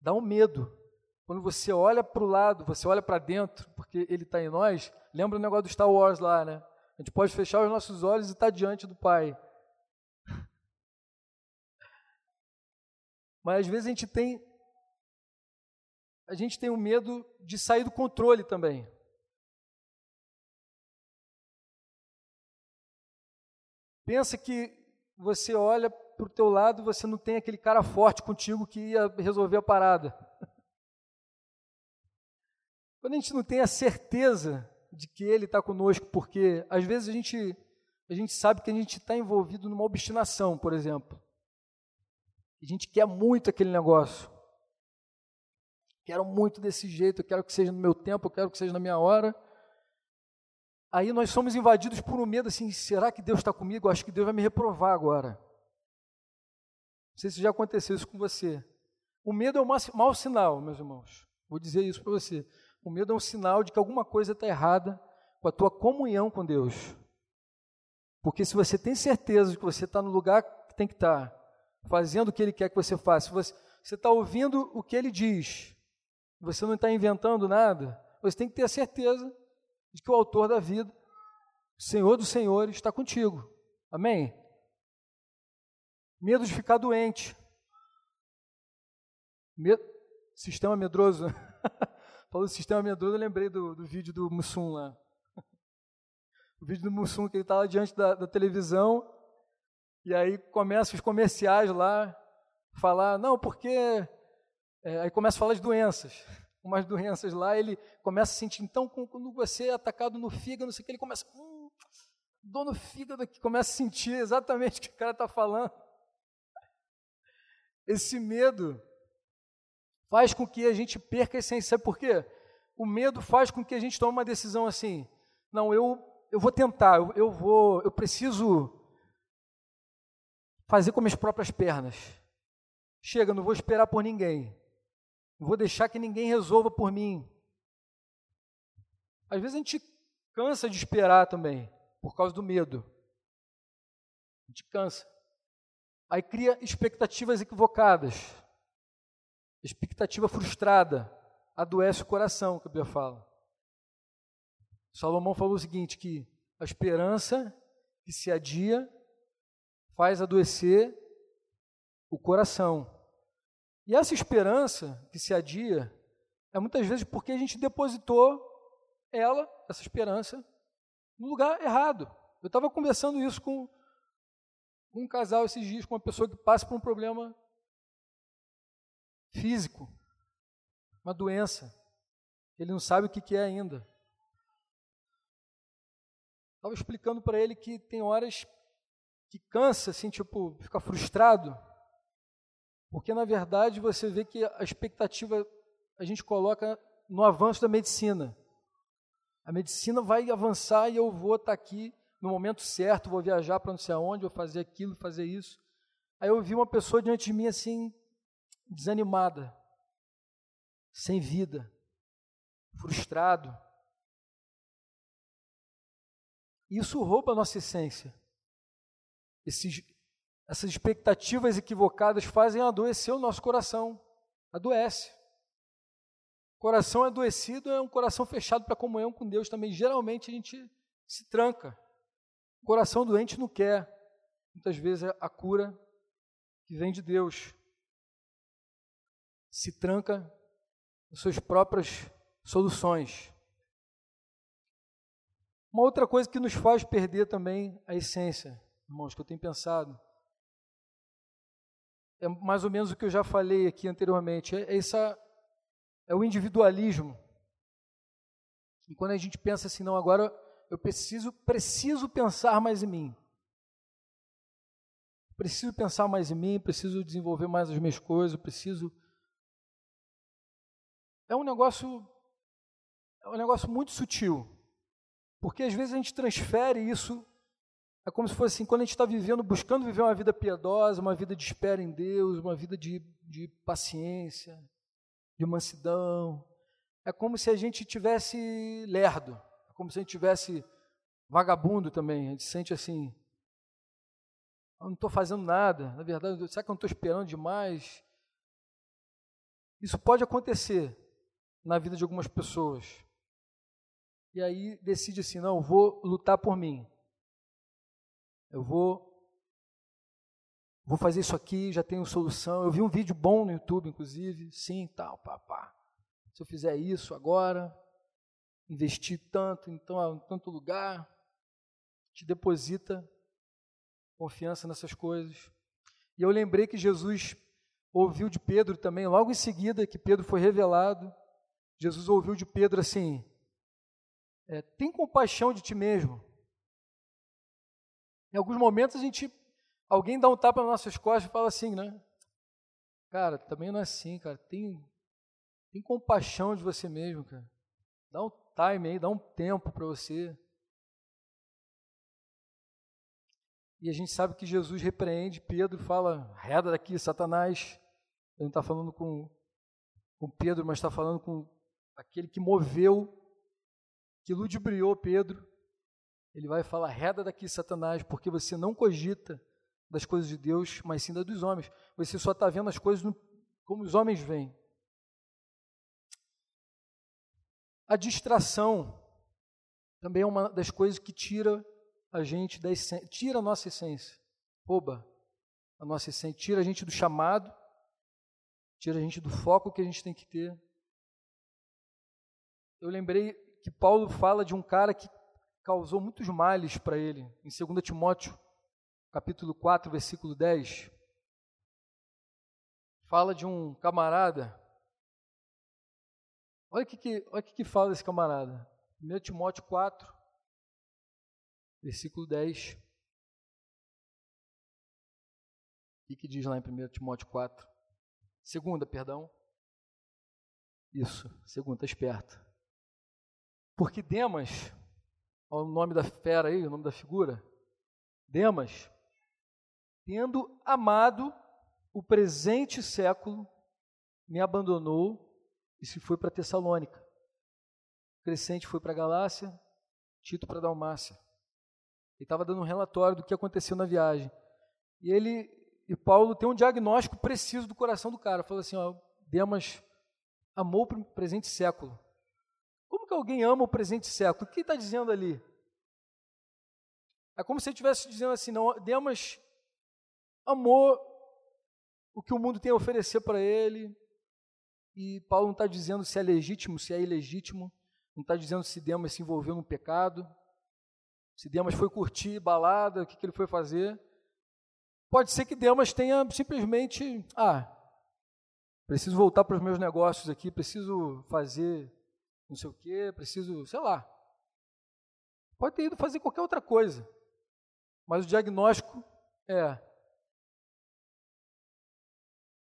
Dá um medo. Quando você olha para o lado, você olha para dentro, porque ele está em nós. Lembra o negócio do Star Wars lá, né? A gente pode fechar os nossos olhos e estar tá diante do Pai. Mas às vezes a gente tem a gente tem o medo de sair do controle também. Pensa que você olha para o teu lado, você não tem aquele cara forte contigo que ia resolver a parada. Quando a gente não tem a certeza de que ele está conosco, porque às vezes a gente, a gente sabe que a gente está envolvido numa obstinação, por exemplo. A gente quer muito aquele negócio. Quero muito desse jeito, eu quero que seja no meu tempo, eu quero que seja na minha hora. Aí nós somos invadidos por um medo assim: será que Deus está comigo? Eu acho que Deus vai me reprovar agora. Não sei se já aconteceu isso com você. O medo é um mau sinal, meus irmãos. Vou dizer isso para você. O medo é um sinal de que alguma coisa está errada com a tua comunhão com Deus. Porque se você tem certeza de que você está no lugar que tem que estar, fazendo o que Ele quer que você faça, você está ouvindo o que Ele diz, você não está inventando nada, você tem que ter a certeza de que o autor da vida, o Senhor dos Senhores, está contigo. Amém? Medo de ficar doente. Medo, sistema medroso. Falou do sistema medroso, eu lembrei do, do vídeo do Mussum lá. O vídeo do Mussum, que ele está lá diante da, da televisão, e aí começam os comerciais lá, falar, não, porque é, aí começa a falar de doenças, umas doenças lá, ele começa a sentir, então, quando você é atacado no fígado, não sei o que, ele começa, hum, dor no fígado aqui, começa a sentir exatamente o que o cara está falando. Esse medo faz com que a gente perca a essência, sabe por quê? O medo faz com que a gente tome uma decisão assim, não, eu, eu vou tentar, eu, eu vou, eu preciso fazer com minhas próprias pernas. Chega, não vou esperar por ninguém. Não vou deixar que ninguém resolva por mim. Às vezes a gente cansa de esperar também, por causa do medo. A gente cansa. Aí cria expectativas equivocadas. Expectativa frustrada adoece o coração, que a Bíblia fala. Salomão falou o seguinte, que a esperança que se adia faz adoecer o coração. E essa esperança que se adia é muitas vezes porque a gente depositou ela, essa esperança, no lugar errado. Eu estava conversando isso com, um casal esses dias, com uma pessoa que passa por um problema físico, uma doença. Ele não sabe o que, que é ainda. Estava explicando para ele que tem horas que cansa, assim, tipo, fica frustrado porque, na verdade, você vê que a expectativa a gente coloca no avanço da medicina. A medicina vai avançar e eu vou estar tá aqui no momento certo, vou viajar para não sei aonde, vou fazer aquilo, fazer isso. Aí eu vi uma pessoa diante de mim assim, desanimada, sem vida, frustrado. Isso rouba a nossa essência. Esses, essas expectativas equivocadas fazem adoecer o nosso coração. Adoece. Coração adoecido é um coração fechado para comunhão com Deus também. Geralmente a gente se tranca. Coração doente não quer. Muitas vezes é a cura que vem de Deus. Se tranca nas suas próprias soluções. Uma outra coisa que nos faz perder também a essência, irmãos, que eu tenho pensado, é mais ou menos o que eu já falei aqui anteriormente, é, essa, é o individualismo. E quando a gente pensa assim, não, agora eu preciso, preciso pensar mais em mim. Preciso pensar mais em mim, preciso desenvolver mais as minhas coisas, preciso. É um negócio, é um negócio muito sutil. Porque às vezes a gente transfere isso, é como se fosse assim, quando a gente está vivendo, buscando viver uma vida piedosa, uma vida de espera em Deus, uma vida de, de paciência, de mansidão. É como se a gente tivesse lerdo, é como se a gente tivesse vagabundo também. A gente sente assim, eu não estou fazendo nada, na verdade, será que eu não estou esperando demais? Isso pode acontecer na vida de algumas pessoas e aí decide assim: não, vou lutar por mim. Eu vou vou fazer isso aqui, já tenho solução. Eu vi um vídeo bom no YouTube, inclusive, sim, tal, papá. Se eu fizer isso agora, investir tanto, então, em tanto lugar, te deposita confiança nessas coisas. E eu lembrei que Jesus ouviu de Pedro também, logo em seguida que Pedro foi revelado, Jesus ouviu de Pedro assim: é, tem compaixão de ti mesmo. Em alguns momentos a gente, alguém dá um tapa nas nossas costas e fala assim, né? Cara, também não é assim, cara. Tem, tem compaixão de você mesmo, cara. Dá um time aí, dá um tempo para você. E a gente sabe que Jesus repreende Pedro, fala, reda daqui, Satanás. Ele não está falando com, com Pedro, mas está falando com aquele que moveu que ludibriou Pedro, ele vai falar: reda daqui, Satanás, porque você não cogita das coisas de Deus, mas sim das dos homens. Você só está vendo as coisas no, como os homens veem. A distração também é uma das coisas que tira a gente da essência, tira a nossa essência, rouba a nossa essência, tira a gente do chamado, tira a gente do foco que a gente tem que ter. Eu lembrei que Paulo fala de um cara que causou muitos males para ele, em 2 Timóteo, capítulo 4, versículo 10. Fala de um camarada. Olha o que, que, olha que, que fala desse camarada. 1 Timóteo 4, versículo 10. O que, diz lá em 1 Timóteo 4? Segunda, perdão. Isso, segunda, está esperto. Porque Demas, o nome da fera aí, o nome da figura, Demas, tendo amado o presente século, me abandonou e se foi para Tessalônica. Crescente foi para Galácia, Tito para Dalmácia. Ele estava dando um relatório do que aconteceu na viagem. E ele e Paulo tem um diagnóstico preciso do coração do cara. Falou assim: ó, Demas amou o presente século que alguém ama o presente século? O que está dizendo ali? É como se ele estivesse dizendo assim, não, Demas amou o que o mundo tem a oferecer para ele, e Paulo não está dizendo se é legítimo, se é ilegítimo, não está dizendo se Demas se envolveu num pecado, se Demas foi curtir balada, o que, que ele foi fazer. Pode ser que Demas tenha simplesmente, ah, preciso voltar para os meus negócios aqui, preciso fazer não sei o quê, preciso, sei lá. Pode ter ido fazer qualquer outra coisa. Mas o diagnóstico é: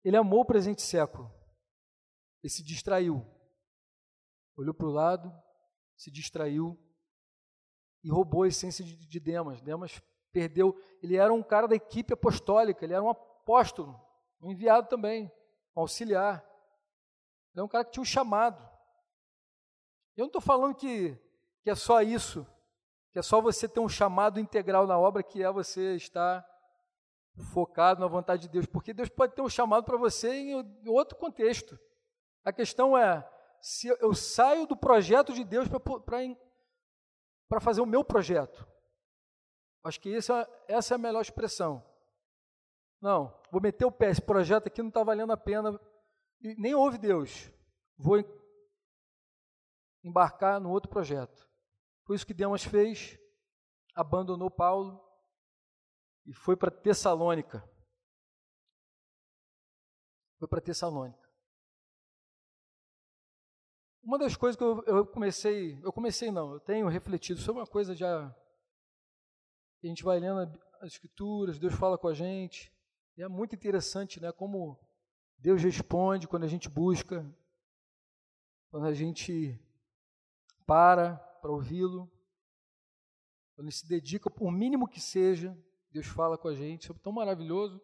ele amou o presente século. Ele se distraiu. Olhou para o lado, se distraiu e roubou a essência de, de Demas. Demas perdeu, ele era um cara da equipe apostólica, ele era um apóstolo, um enviado também, um auxiliar. Ele é um cara que tinha um chamado. Eu não estou falando que, que é só isso, que é só você ter um chamado integral na obra, que é você estar focado na vontade de Deus, porque Deus pode ter um chamado para você em outro contexto. A questão é se eu saio do projeto de Deus para fazer o meu projeto. Acho que essa, essa é a melhor expressão. Não, vou meter o pé, esse projeto aqui não está valendo a pena, nem ouve Deus. Vou embarcar no outro projeto. Foi isso que Demas fez, abandonou Paulo e foi para Tessalônica. Foi para Tessalônica. Uma das coisas que eu, eu, comecei, eu comecei não, eu tenho refletido sobre uma coisa já a gente vai lendo as escrituras, Deus fala com a gente, e é muito interessante, né, como Deus responde quando a gente busca, quando a gente para para ouvi-lo, quando ele se dedica, por mínimo que seja, Deus fala com a gente, é tão maravilhoso.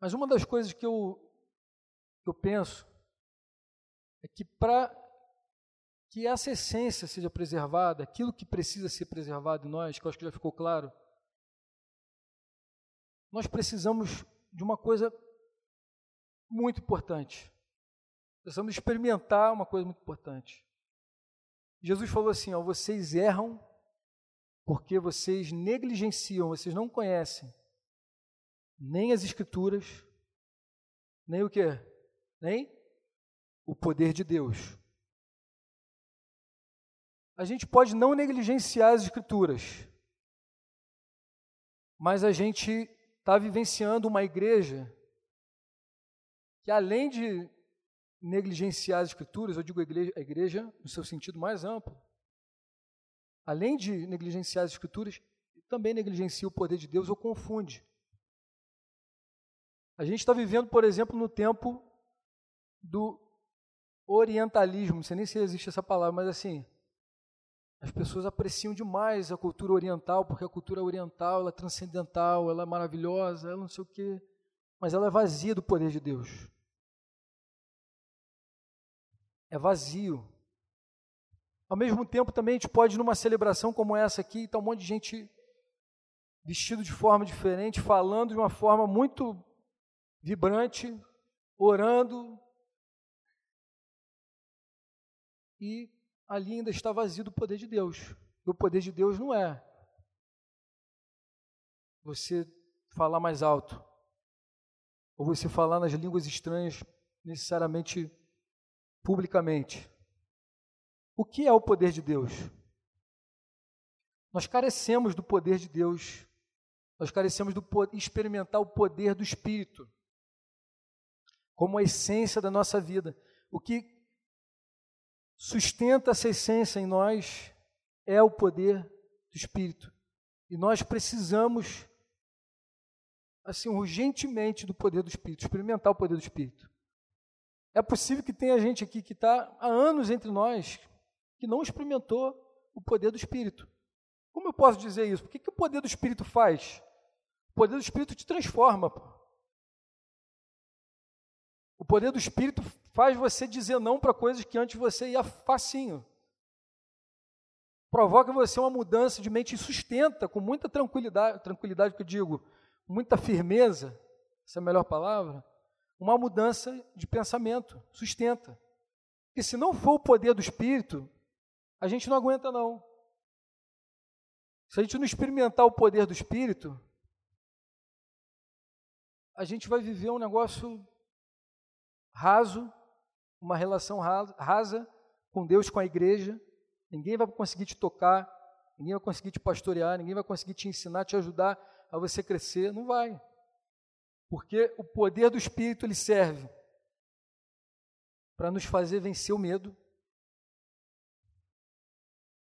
Mas uma das coisas que eu, que eu penso é que para que essa essência seja preservada, aquilo que precisa ser preservado em nós, que eu acho que já ficou claro, nós precisamos de uma coisa muito importante. Precisamos experimentar uma coisa muito importante. Jesus falou assim: ó, vocês erram porque vocês negligenciam, vocês não conhecem nem as Escrituras, nem o que? Nem o poder de Deus. A gente pode não negligenciar as Escrituras, mas a gente está vivenciando uma igreja que, além de negligenciar as Escrituras, eu digo a igreja, a igreja no seu sentido mais amplo, além de negligenciar as Escrituras, também negligencia o poder de Deus ou confunde. A gente está vivendo, por exemplo, no tempo do orientalismo, não sei nem se existe essa palavra, mas assim, as pessoas apreciam demais a cultura oriental, porque a cultura oriental ela é transcendental, ela é maravilhosa, ela não sei o quê, mas ela é vazia do poder de Deus. É vazio. Ao mesmo tempo, também a gente pode, numa celebração como essa aqui, estar tá um monte de gente vestido de forma diferente, falando de uma forma muito vibrante, orando, e ali ainda está vazio do poder de Deus. E o poder de Deus não é você falar mais alto, ou você falar nas línguas estranhas necessariamente publicamente. O que é o poder de Deus? Nós carecemos do poder de Deus, nós carecemos do experimentar o poder do Espírito como a essência da nossa vida. O que sustenta essa essência em nós é o poder do Espírito. E nós precisamos, assim, urgentemente do poder do Espírito, experimentar o poder do Espírito. É possível que tenha gente aqui que está há anos entre nós que não experimentou o poder do Espírito. Como eu posso dizer isso? O que, que o poder do Espírito faz? O poder do Espírito te transforma. Pô. O poder do Espírito faz você dizer não para coisas que antes você ia facinho. Provoca você uma mudança de mente e sustenta com muita tranquilidade, tranquilidade que eu digo, muita firmeza, essa é a melhor palavra, uma mudança de pensamento, sustenta. E se não for o poder do Espírito, a gente não aguenta não. Se a gente não experimentar o poder do Espírito, a gente vai viver um negócio raso, uma relação rasa com Deus, com a igreja. Ninguém vai conseguir te tocar, ninguém vai conseguir te pastorear, ninguém vai conseguir te ensinar, te ajudar a você crescer. Não vai. Porque o poder do Espírito ele serve para nos fazer vencer o medo.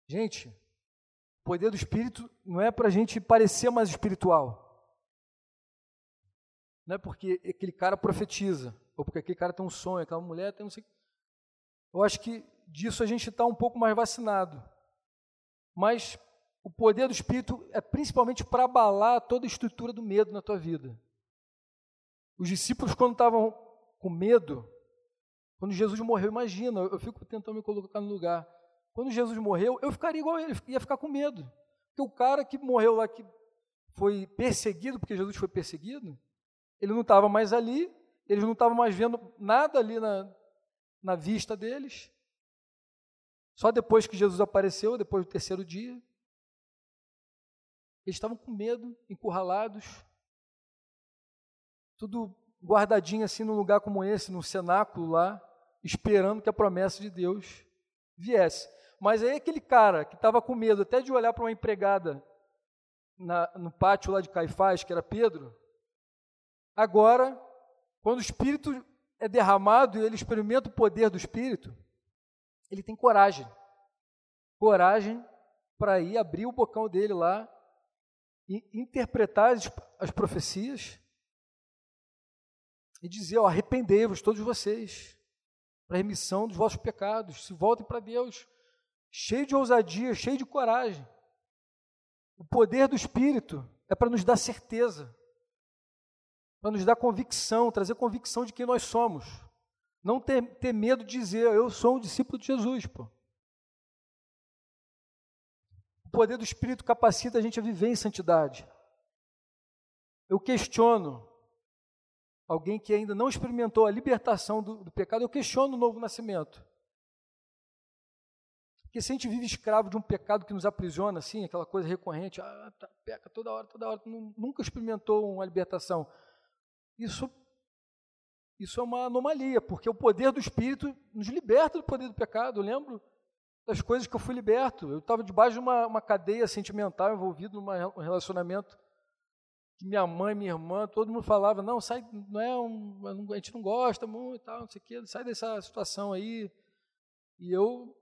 Gente, o poder do Espírito não é para a gente parecer mais espiritual. Não é porque aquele cara profetiza ou porque aquele cara tem um sonho, aquela mulher tem um. Eu acho que disso a gente está um pouco mais vacinado. Mas o poder do Espírito é principalmente para abalar toda a estrutura do medo na tua vida. Os discípulos, quando estavam com medo, quando Jesus morreu, imagina, eu fico tentando me colocar no lugar. Quando Jesus morreu, eu ficaria igual a ele, ia ficar com medo. Porque o cara que morreu lá, que foi perseguido, porque Jesus foi perseguido, ele não estava mais ali, eles não estavam mais vendo nada ali na, na vista deles. Só depois que Jesus apareceu, depois do terceiro dia, eles estavam com medo, encurralados, tudo guardadinho assim num lugar como esse, num cenáculo lá, esperando que a promessa de Deus viesse. Mas aí aquele cara que estava com medo até de olhar para uma empregada na, no pátio lá de Caifás, que era Pedro, agora, quando o Espírito é derramado e ele experimenta o poder do Espírito, ele tem coragem. Coragem para ir abrir o bocão dele lá e interpretar as, as profecias e dizer: ó, arrependei-vos, todos vocês, para a remissão dos vossos pecados, se voltem para Deus, cheio de ousadia, cheio de coragem. O poder do Espírito é para nos dar certeza, para nos dar convicção, trazer convicção de quem nós somos. Não ter, ter medo de dizer, eu sou um discípulo de Jesus. Pô. O poder do Espírito capacita a gente a viver em santidade. Eu questiono alguém que ainda não experimentou a libertação do, do pecado, eu questiono o novo nascimento. Porque se a gente vive escravo de um pecado que nos aprisiona, assim, aquela coisa recorrente, ah, tá, peca toda hora, toda hora, nunca experimentou uma libertação. Isso, isso é uma anomalia, porque o poder do Espírito nos liberta do poder do pecado. Eu lembro das coisas que eu fui liberto. Eu estava debaixo de uma, uma cadeia sentimental, envolvido num relacionamento que minha mãe, minha irmã, todo mundo falava, não, sai, não é um, a gente não gosta muito, tal, não sei o quê, sai dessa situação aí. E eu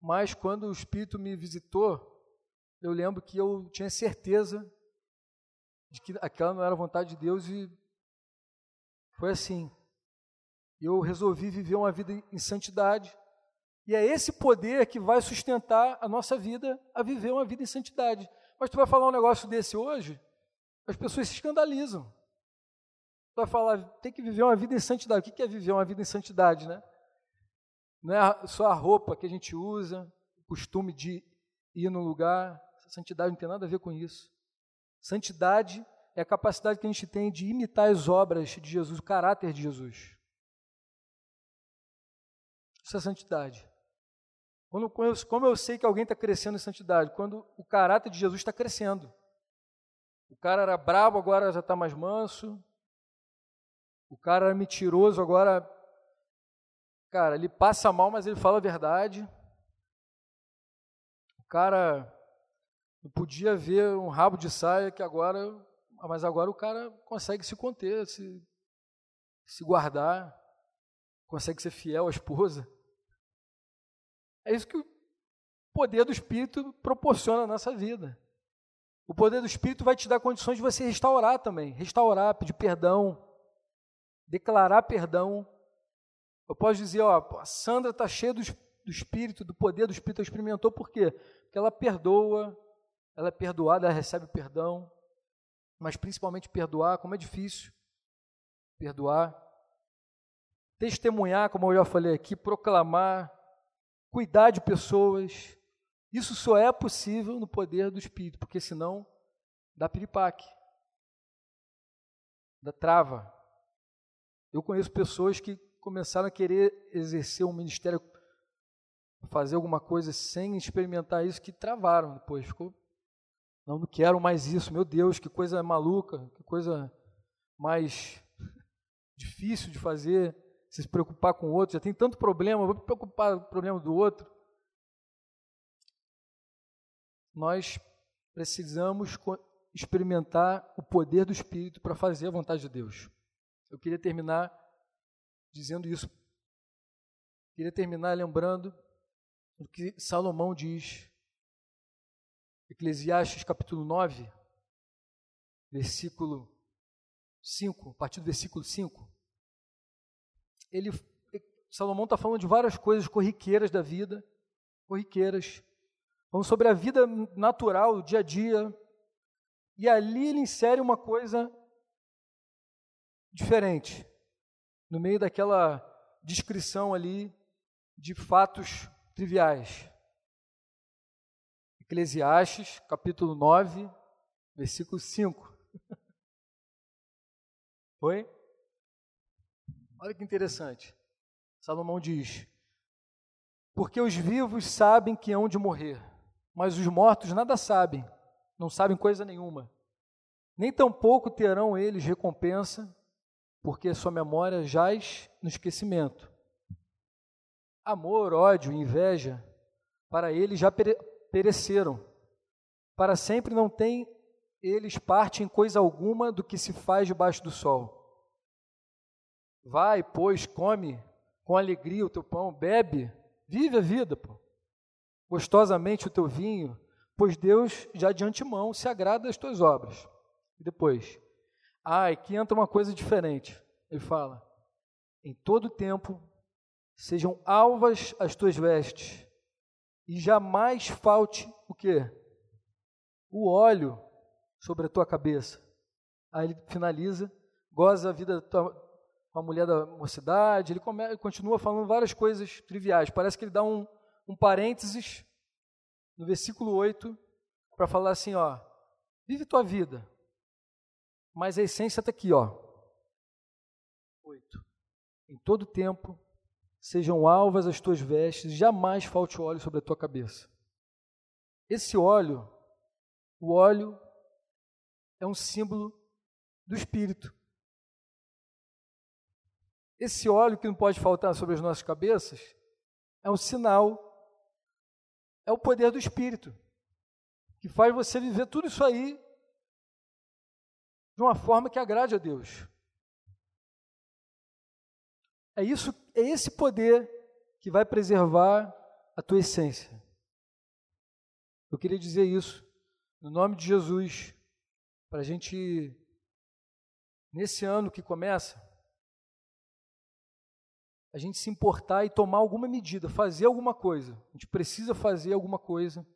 mas quando o Espírito me visitou, eu lembro que eu tinha certeza de que aquela não era a vontade de Deus e foi assim. Eu resolvi viver uma vida em santidade. E é esse poder que vai sustentar a nossa vida a viver uma vida em santidade. Mas tu vai falar um negócio desse hoje, as pessoas se escandalizam. Vai falar, tem que viver uma vida em santidade. O que é viver uma vida em santidade, né? Não é só a roupa que a gente usa, o costume de ir no lugar. Santidade não tem nada a ver com isso. Santidade é a capacidade que a gente tem de imitar as obras de Jesus, o caráter de Jesus. Isso é santidade. Quando, como eu sei que alguém está crescendo em santidade? Quando o caráter de Jesus está crescendo. O cara era brabo, agora já está mais manso. O cara era mentiroso, agora Cara, ele passa mal, mas ele fala a verdade. O cara não podia ver um rabo de saia que agora, mas agora o cara consegue se conter, se, se guardar, consegue ser fiel à esposa. É isso que o poder do Espírito proporciona na nossa vida. O poder do Espírito vai te dar condições de você restaurar também, restaurar, pedir perdão, declarar perdão eu posso dizer, ó, a Sandra está cheia do, do Espírito, do poder do Espírito, ela experimentou por quê? Porque ela perdoa, ela é perdoada, ela recebe perdão, mas principalmente perdoar, como é difícil perdoar. Testemunhar, como eu já falei aqui, proclamar, cuidar de pessoas. Isso só é possível no poder do Espírito, porque senão dá piripaque, dá trava. Eu conheço pessoas que começaram a querer exercer um ministério, fazer alguma coisa sem experimentar isso, que travaram depois. Ficou, não, não quero mais isso, meu Deus, que coisa maluca, que coisa mais difícil de fazer, se preocupar com o outro, já tem tanto problema, vou me preocupar com o problema do outro. Nós precisamos experimentar o poder do Espírito para fazer a vontade de Deus. Eu queria terminar dizendo isso. Queria terminar lembrando o que Salomão diz. Eclesiastes capítulo 9, versículo 5, a partir do versículo 5. Ele, Salomão está falando de várias coisas corriqueiras da vida, corriqueiras. Falando sobre a vida natural, o dia a dia. E ali ele insere uma coisa diferente, no meio daquela descrição ali de fatos triviais. Eclesiastes, capítulo 9, versículo 5. Foi? Olha que interessante. Salomão diz: Porque os vivos sabem que hão de morrer, mas os mortos nada sabem, não sabem coisa nenhuma. Nem tampouco terão eles recompensa, porque sua memória jaz no esquecimento. Amor, ódio, inveja, para eles já pereceram. Para sempre não tem eles parte em coisa alguma do que se faz debaixo do sol. Vai, pois, come com alegria o teu pão, bebe, vive a vida, pô. Gostosamente o teu vinho, pois Deus já de antemão se agrada das tuas obras. E depois, ah, aqui entra uma coisa diferente. Ele fala: em todo tempo sejam alvas as tuas vestes, e jamais falte o quê? O óleo sobre a tua cabeça. Aí ele finaliza, goza a vida tua, com a mulher da mocidade, ele, come, ele continua falando várias coisas triviais. Parece que ele dá um, um parênteses no versículo 8 para falar assim, ó, vive tua vida, mas a essência está aqui, ó. 8. Em todo tempo sejam alvas as tuas vestes, jamais falte óleo sobre a tua cabeça. Esse óleo, o óleo é um símbolo do Espírito. Esse óleo que não pode faltar sobre as nossas cabeças é um sinal, é o poder do Espírito, que faz você viver tudo isso aí de uma forma que agrade a Deus. É isso, é esse poder que vai preservar a tua essência. Eu queria dizer isso no nome de Jesus, para a gente, nesse ano que começa, a gente se importar e tomar alguma medida, fazer alguma coisa. A gente precisa fazer alguma coisa.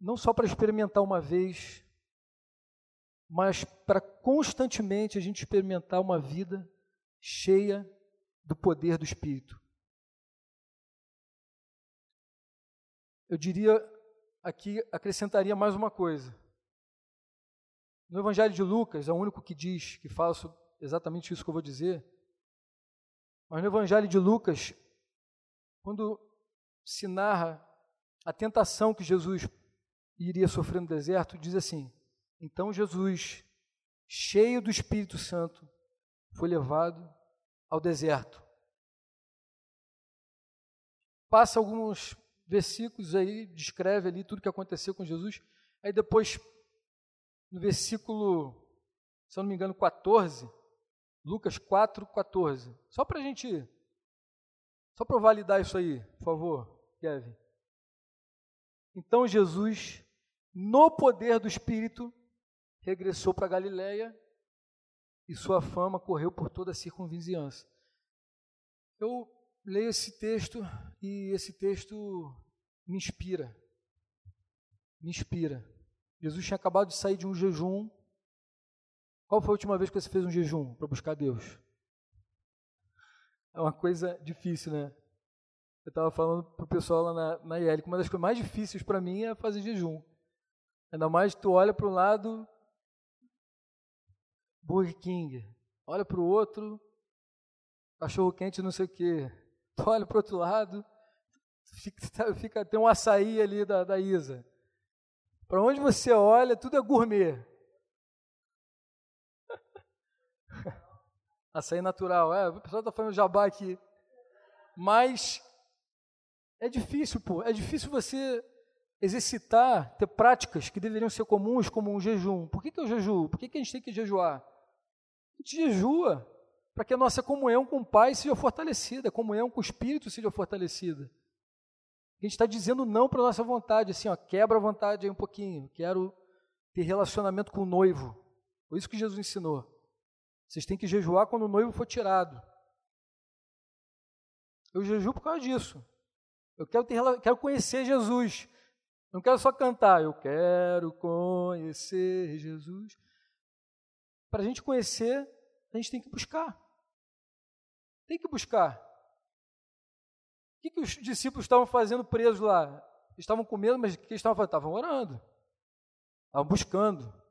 Não só para experimentar uma vez, mas para constantemente a gente experimentar uma vida cheia do poder do Espírito. Eu diria aqui, acrescentaria mais uma coisa. No Evangelho de Lucas, é o único que diz, que fala sobre exatamente isso que eu vou dizer. Mas no Evangelho de Lucas, quando se narra a tentação que Jesus iria sofrer no deserto, diz assim: Então Jesus, cheio do Espírito Santo, foi levado ao deserto. Passa alguns versículos aí, descreve ali tudo que aconteceu com Jesus. Aí depois, no versículo, se eu não me engano, 14, Lucas 4, 14. Só para a gente. Só para validar isso aí, por favor, Kevin. Então Jesus, no poder do Espírito, regressou para Galiléia e sua fama correu por toda a circunvizinhança. Eu leio esse texto e esse texto me inspira. Me inspira. Jesus tinha acabado de sair de um jejum qual foi a última vez que você fez um jejum para buscar Deus? É uma coisa difícil, né? Eu estava falando para o pessoal lá na, na IEL que uma das coisas mais difíceis para mim é fazer jejum. Ainda mais tu olha para um lado, Burger King, olha para o outro, cachorro quente não sei o quê. Tu olha para o outro lado, fica, fica, tem um açaí ali da, da Isa. Para onde você olha, tudo é gourmet. Açaí natural. É, o pessoal está falando jabá aqui. Mas é difícil, pô. É difícil você exercitar, ter práticas que deveriam ser comuns, como um jejum. Por que, que eu jejuo? Por que, que a gente tem que jejuar? A gente jejua para que a nossa comunhão com o Pai seja fortalecida, a comunhão com o Espírito seja fortalecida. A gente está dizendo não para a nossa vontade, assim, ó, quebra a vontade aí um pouquinho. Quero ter relacionamento com o noivo. Foi isso que Jesus ensinou. Vocês têm que jejuar quando o noivo for tirado. Eu jejuo por causa disso. Eu quero, ter, quero conhecer Jesus. Não quero só cantar, eu quero conhecer Jesus. Para a gente conhecer, a gente tem que buscar. Tem que buscar. O que, que os discípulos estavam fazendo presos lá? Estavam com medo, mas o que eles estavam fazendo? Estavam orando. Estavam buscando.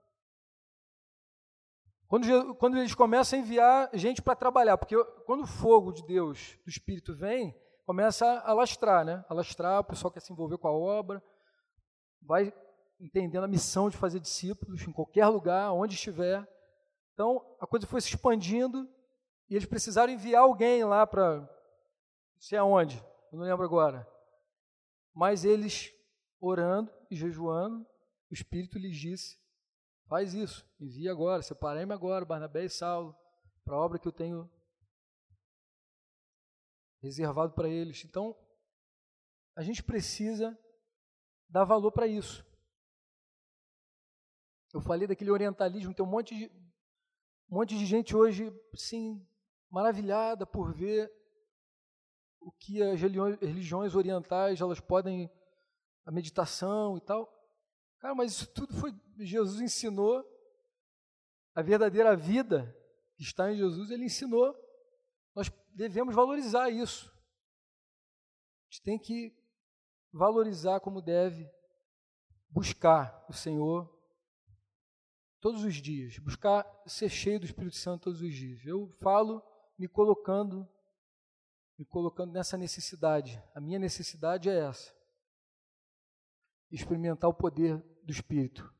Quando, quando eles começam a enviar gente para trabalhar, porque quando o fogo de Deus, do Espírito vem, começa a lastrar, né? A lastrar, o pessoal quer se envolver com a obra, vai entendendo a missão de fazer discípulos em qualquer lugar, onde estiver. Então, a coisa foi se expandindo e eles precisaram enviar alguém lá para, não sei aonde, eu não lembro agora. Mas eles, orando e jejuando, o Espírito lhes disse, faz isso, envia agora, separei-me agora, Barnabé e Saulo, para a obra que eu tenho reservado para eles. Então, a gente precisa dar valor para isso. Eu falei daquele orientalismo, tem um monte de, um monte de gente hoje, sim, maravilhada por ver o que as religiões orientais elas podem, a meditação e tal. Cara, mas isso tudo foi, Jesus ensinou, a verdadeira vida que está em Jesus, ele ensinou. Nós devemos valorizar isso. A gente tem que valorizar como deve, buscar o Senhor todos os dias, buscar ser cheio do Espírito Santo todos os dias. Eu falo me colocando me colocando nessa necessidade. A minha necessidade é essa. Experimentar o poder do Espírito.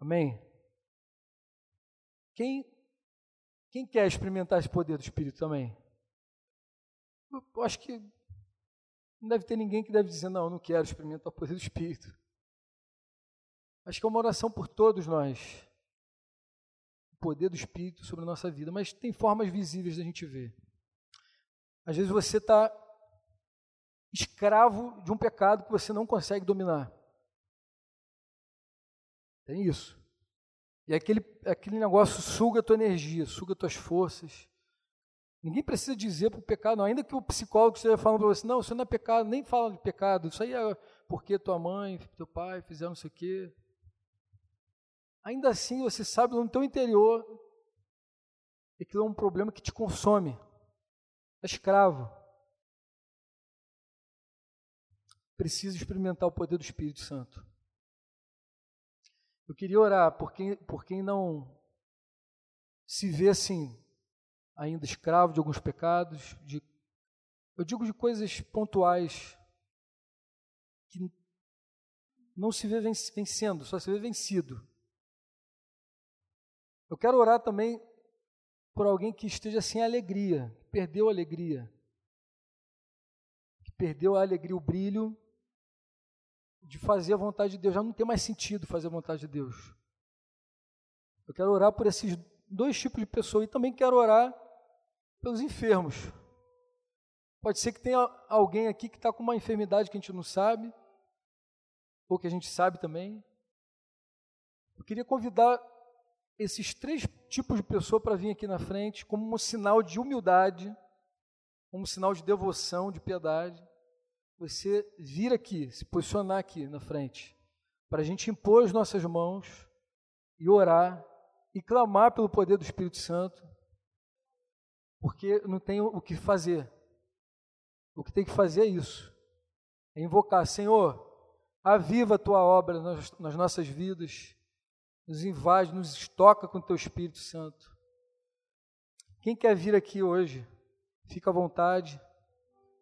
Amém? Quem quem quer experimentar esse poder do Espírito também? Eu acho que não deve ter ninguém que deve dizer, não, eu não quero experimentar o poder do Espírito. Acho que é uma oração por todos nós. O poder do Espírito sobre a nossa vida. Mas tem formas visíveis da gente ver. Às vezes você está escravo de um pecado que você não consegue dominar. Tem isso. E aquele, aquele negócio suga a tua energia, suga as tuas forças. Ninguém precisa dizer para o pecado, não. ainda que o psicólogo esteja falando para você, não, isso não é pecado, nem fala de pecado, isso aí é porque tua mãe, teu pai fizeram não sei o quê. Ainda assim, você sabe no teu interior que aquilo é um problema que te consome. É escravo. Precisa experimentar o poder do Espírito Santo. Eu queria orar por quem, por quem não se vê assim, ainda escravo de alguns pecados, de, eu digo de coisas pontuais, que não se vê vencendo, só se vê vencido. Eu quero orar também por alguém que esteja sem alegria, que perdeu a alegria, que perdeu a alegria, o brilho de fazer a vontade de Deus, já não tem mais sentido fazer a vontade de Deus. Eu quero orar por esses dois tipos de pessoas e também quero orar pelos enfermos. Pode ser que tenha alguém aqui que está com uma enfermidade que a gente não sabe, ou que a gente sabe também. Eu queria convidar esses três tipos de pessoa para vir aqui na frente como um sinal de humildade, como um sinal de devoção, de piedade você vir aqui, se posicionar aqui na frente, para a gente impor as nossas mãos e orar e clamar pelo poder do Espírito Santo, porque não tem o que fazer. O que tem que fazer é isso: é invocar, Senhor, aviva a tua obra nas, nas nossas vidas, nos invade, nos toca com o teu Espírito Santo. Quem quer vir aqui hoje, fica à vontade.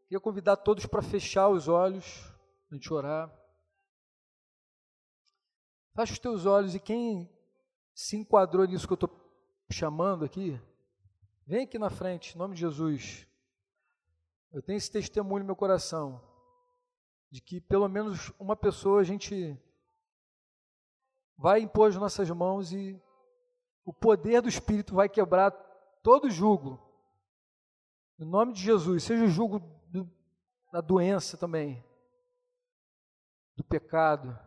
Queria convidar todos para fechar os olhos, a gente orar. Fecha os teus olhos e quem se enquadrou nisso que eu estou chamando aqui, vem aqui na frente, em nome de Jesus. Eu tenho esse testemunho no meu coração, de que pelo menos uma pessoa a gente vai impor as nossas mãos e o poder do Espírito vai quebrar todo jugo. Em nome de Jesus, seja o jugo da doença também, do pecado,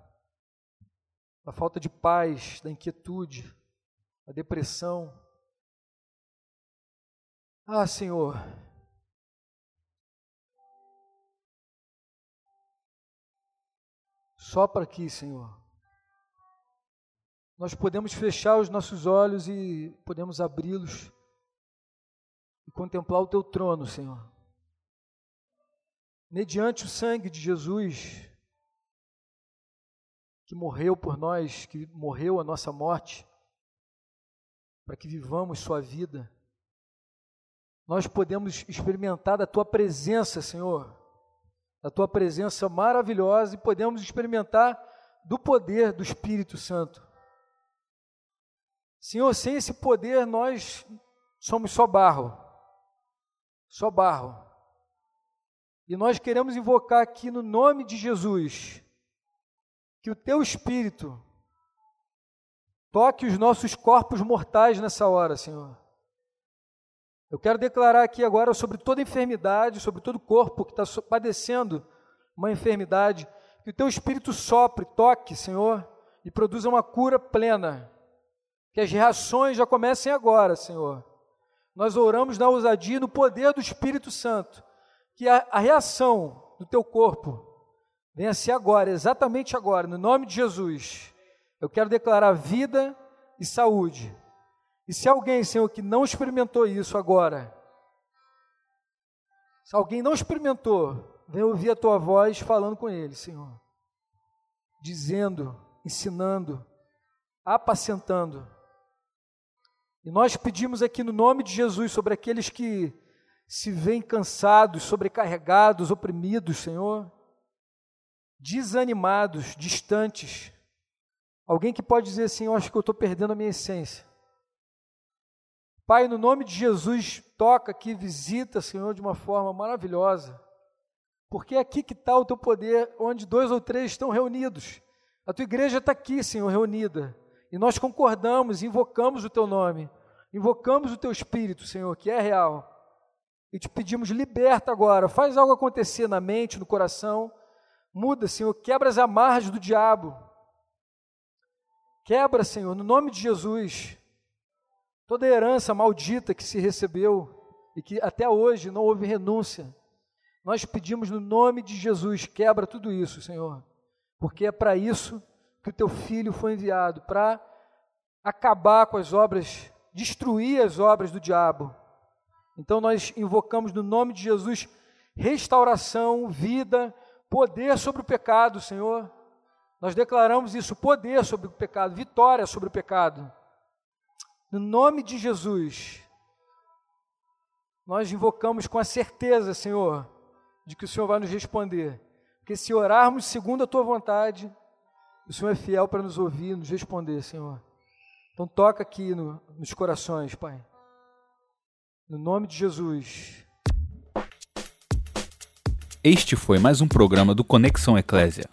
da falta de paz, da inquietude, da depressão. Ah, Senhor. Sopra aqui, Senhor. Nós podemos fechar os nossos olhos e podemos abri-los e contemplar o teu trono, Senhor. Mediante o sangue de Jesus, que morreu por nós, que morreu a nossa morte, para que vivamos Sua vida, nós podemos experimentar da Tua presença, Senhor, da Tua presença maravilhosa e podemos experimentar do poder do Espírito Santo. Senhor, sem esse poder nós somos só barro, só barro. E nós queremos invocar aqui no nome de Jesus que o teu espírito toque os nossos corpos mortais nessa hora, Senhor. Eu quero declarar aqui agora sobre toda enfermidade, sobre todo corpo que está padecendo uma enfermidade, que o teu espírito sopre, toque, Senhor, e produza uma cura plena. Que as reações já comecem agora, Senhor. Nós oramos na ousadia, no poder do Espírito Santo que a, a reação do teu corpo venha ser agora, exatamente agora, no nome de Jesus. Eu quero declarar vida e saúde. E se alguém, Senhor, que não experimentou isso agora, se alguém não experimentou, vem ouvir a tua voz falando com ele, Senhor, dizendo, ensinando, apacentando. E nós pedimos aqui no nome de Jesus sobre aqueles que se veem cansados, sobrecarregados, oprimidos, Senhor, desanimados, distantes. Alguém que pode dizer assim: Eu acho que eu estou perdendo a minha essência. Pai, no nome de Jesus, toca aqui, visita, Senhor, de uma forma maravilhosa. Porque é aqui que está o teu poder, onde dois ou três estão reunidos. A tua igreja está aqui, Senhor, reunida. E nós concordamos, invocamos o teu nome, invocamos o teu espírito, Senhor, que é real e te pedimos, liberta agora, faz algo acontecer na mente, no coração. Muda, Senhor, quebra as amarras do diabo. Quebra, Senhor, no nome de Jesus, toda a herança maldita que se recebeu e que até hoje não houve renúncia. Nós pedimos no nome de Jesus, quebra tudo isso, Senhor, porque é para isso que o teu filho foi enviado para acabar com as obras, destruir as obras do diabo então nós invocamos no nome de Jesus restauração, vida, poder sobre o pecado, Senhor. Nós declaramos isso, poder sobre o pecado, vitória sobre o pecado. No nome de Jesus, nós invocamos com a certeza, Senhor, de que o Senhor vai nos responder. Porque se orarmos segundo a tua vontade, o Senhor é fiel para nos ouvir, nos responder, Senhor. Então toca aqui no, nos corações, Pai. No nome de Jesus. Este foi mais um programa do Conexão Eclésia.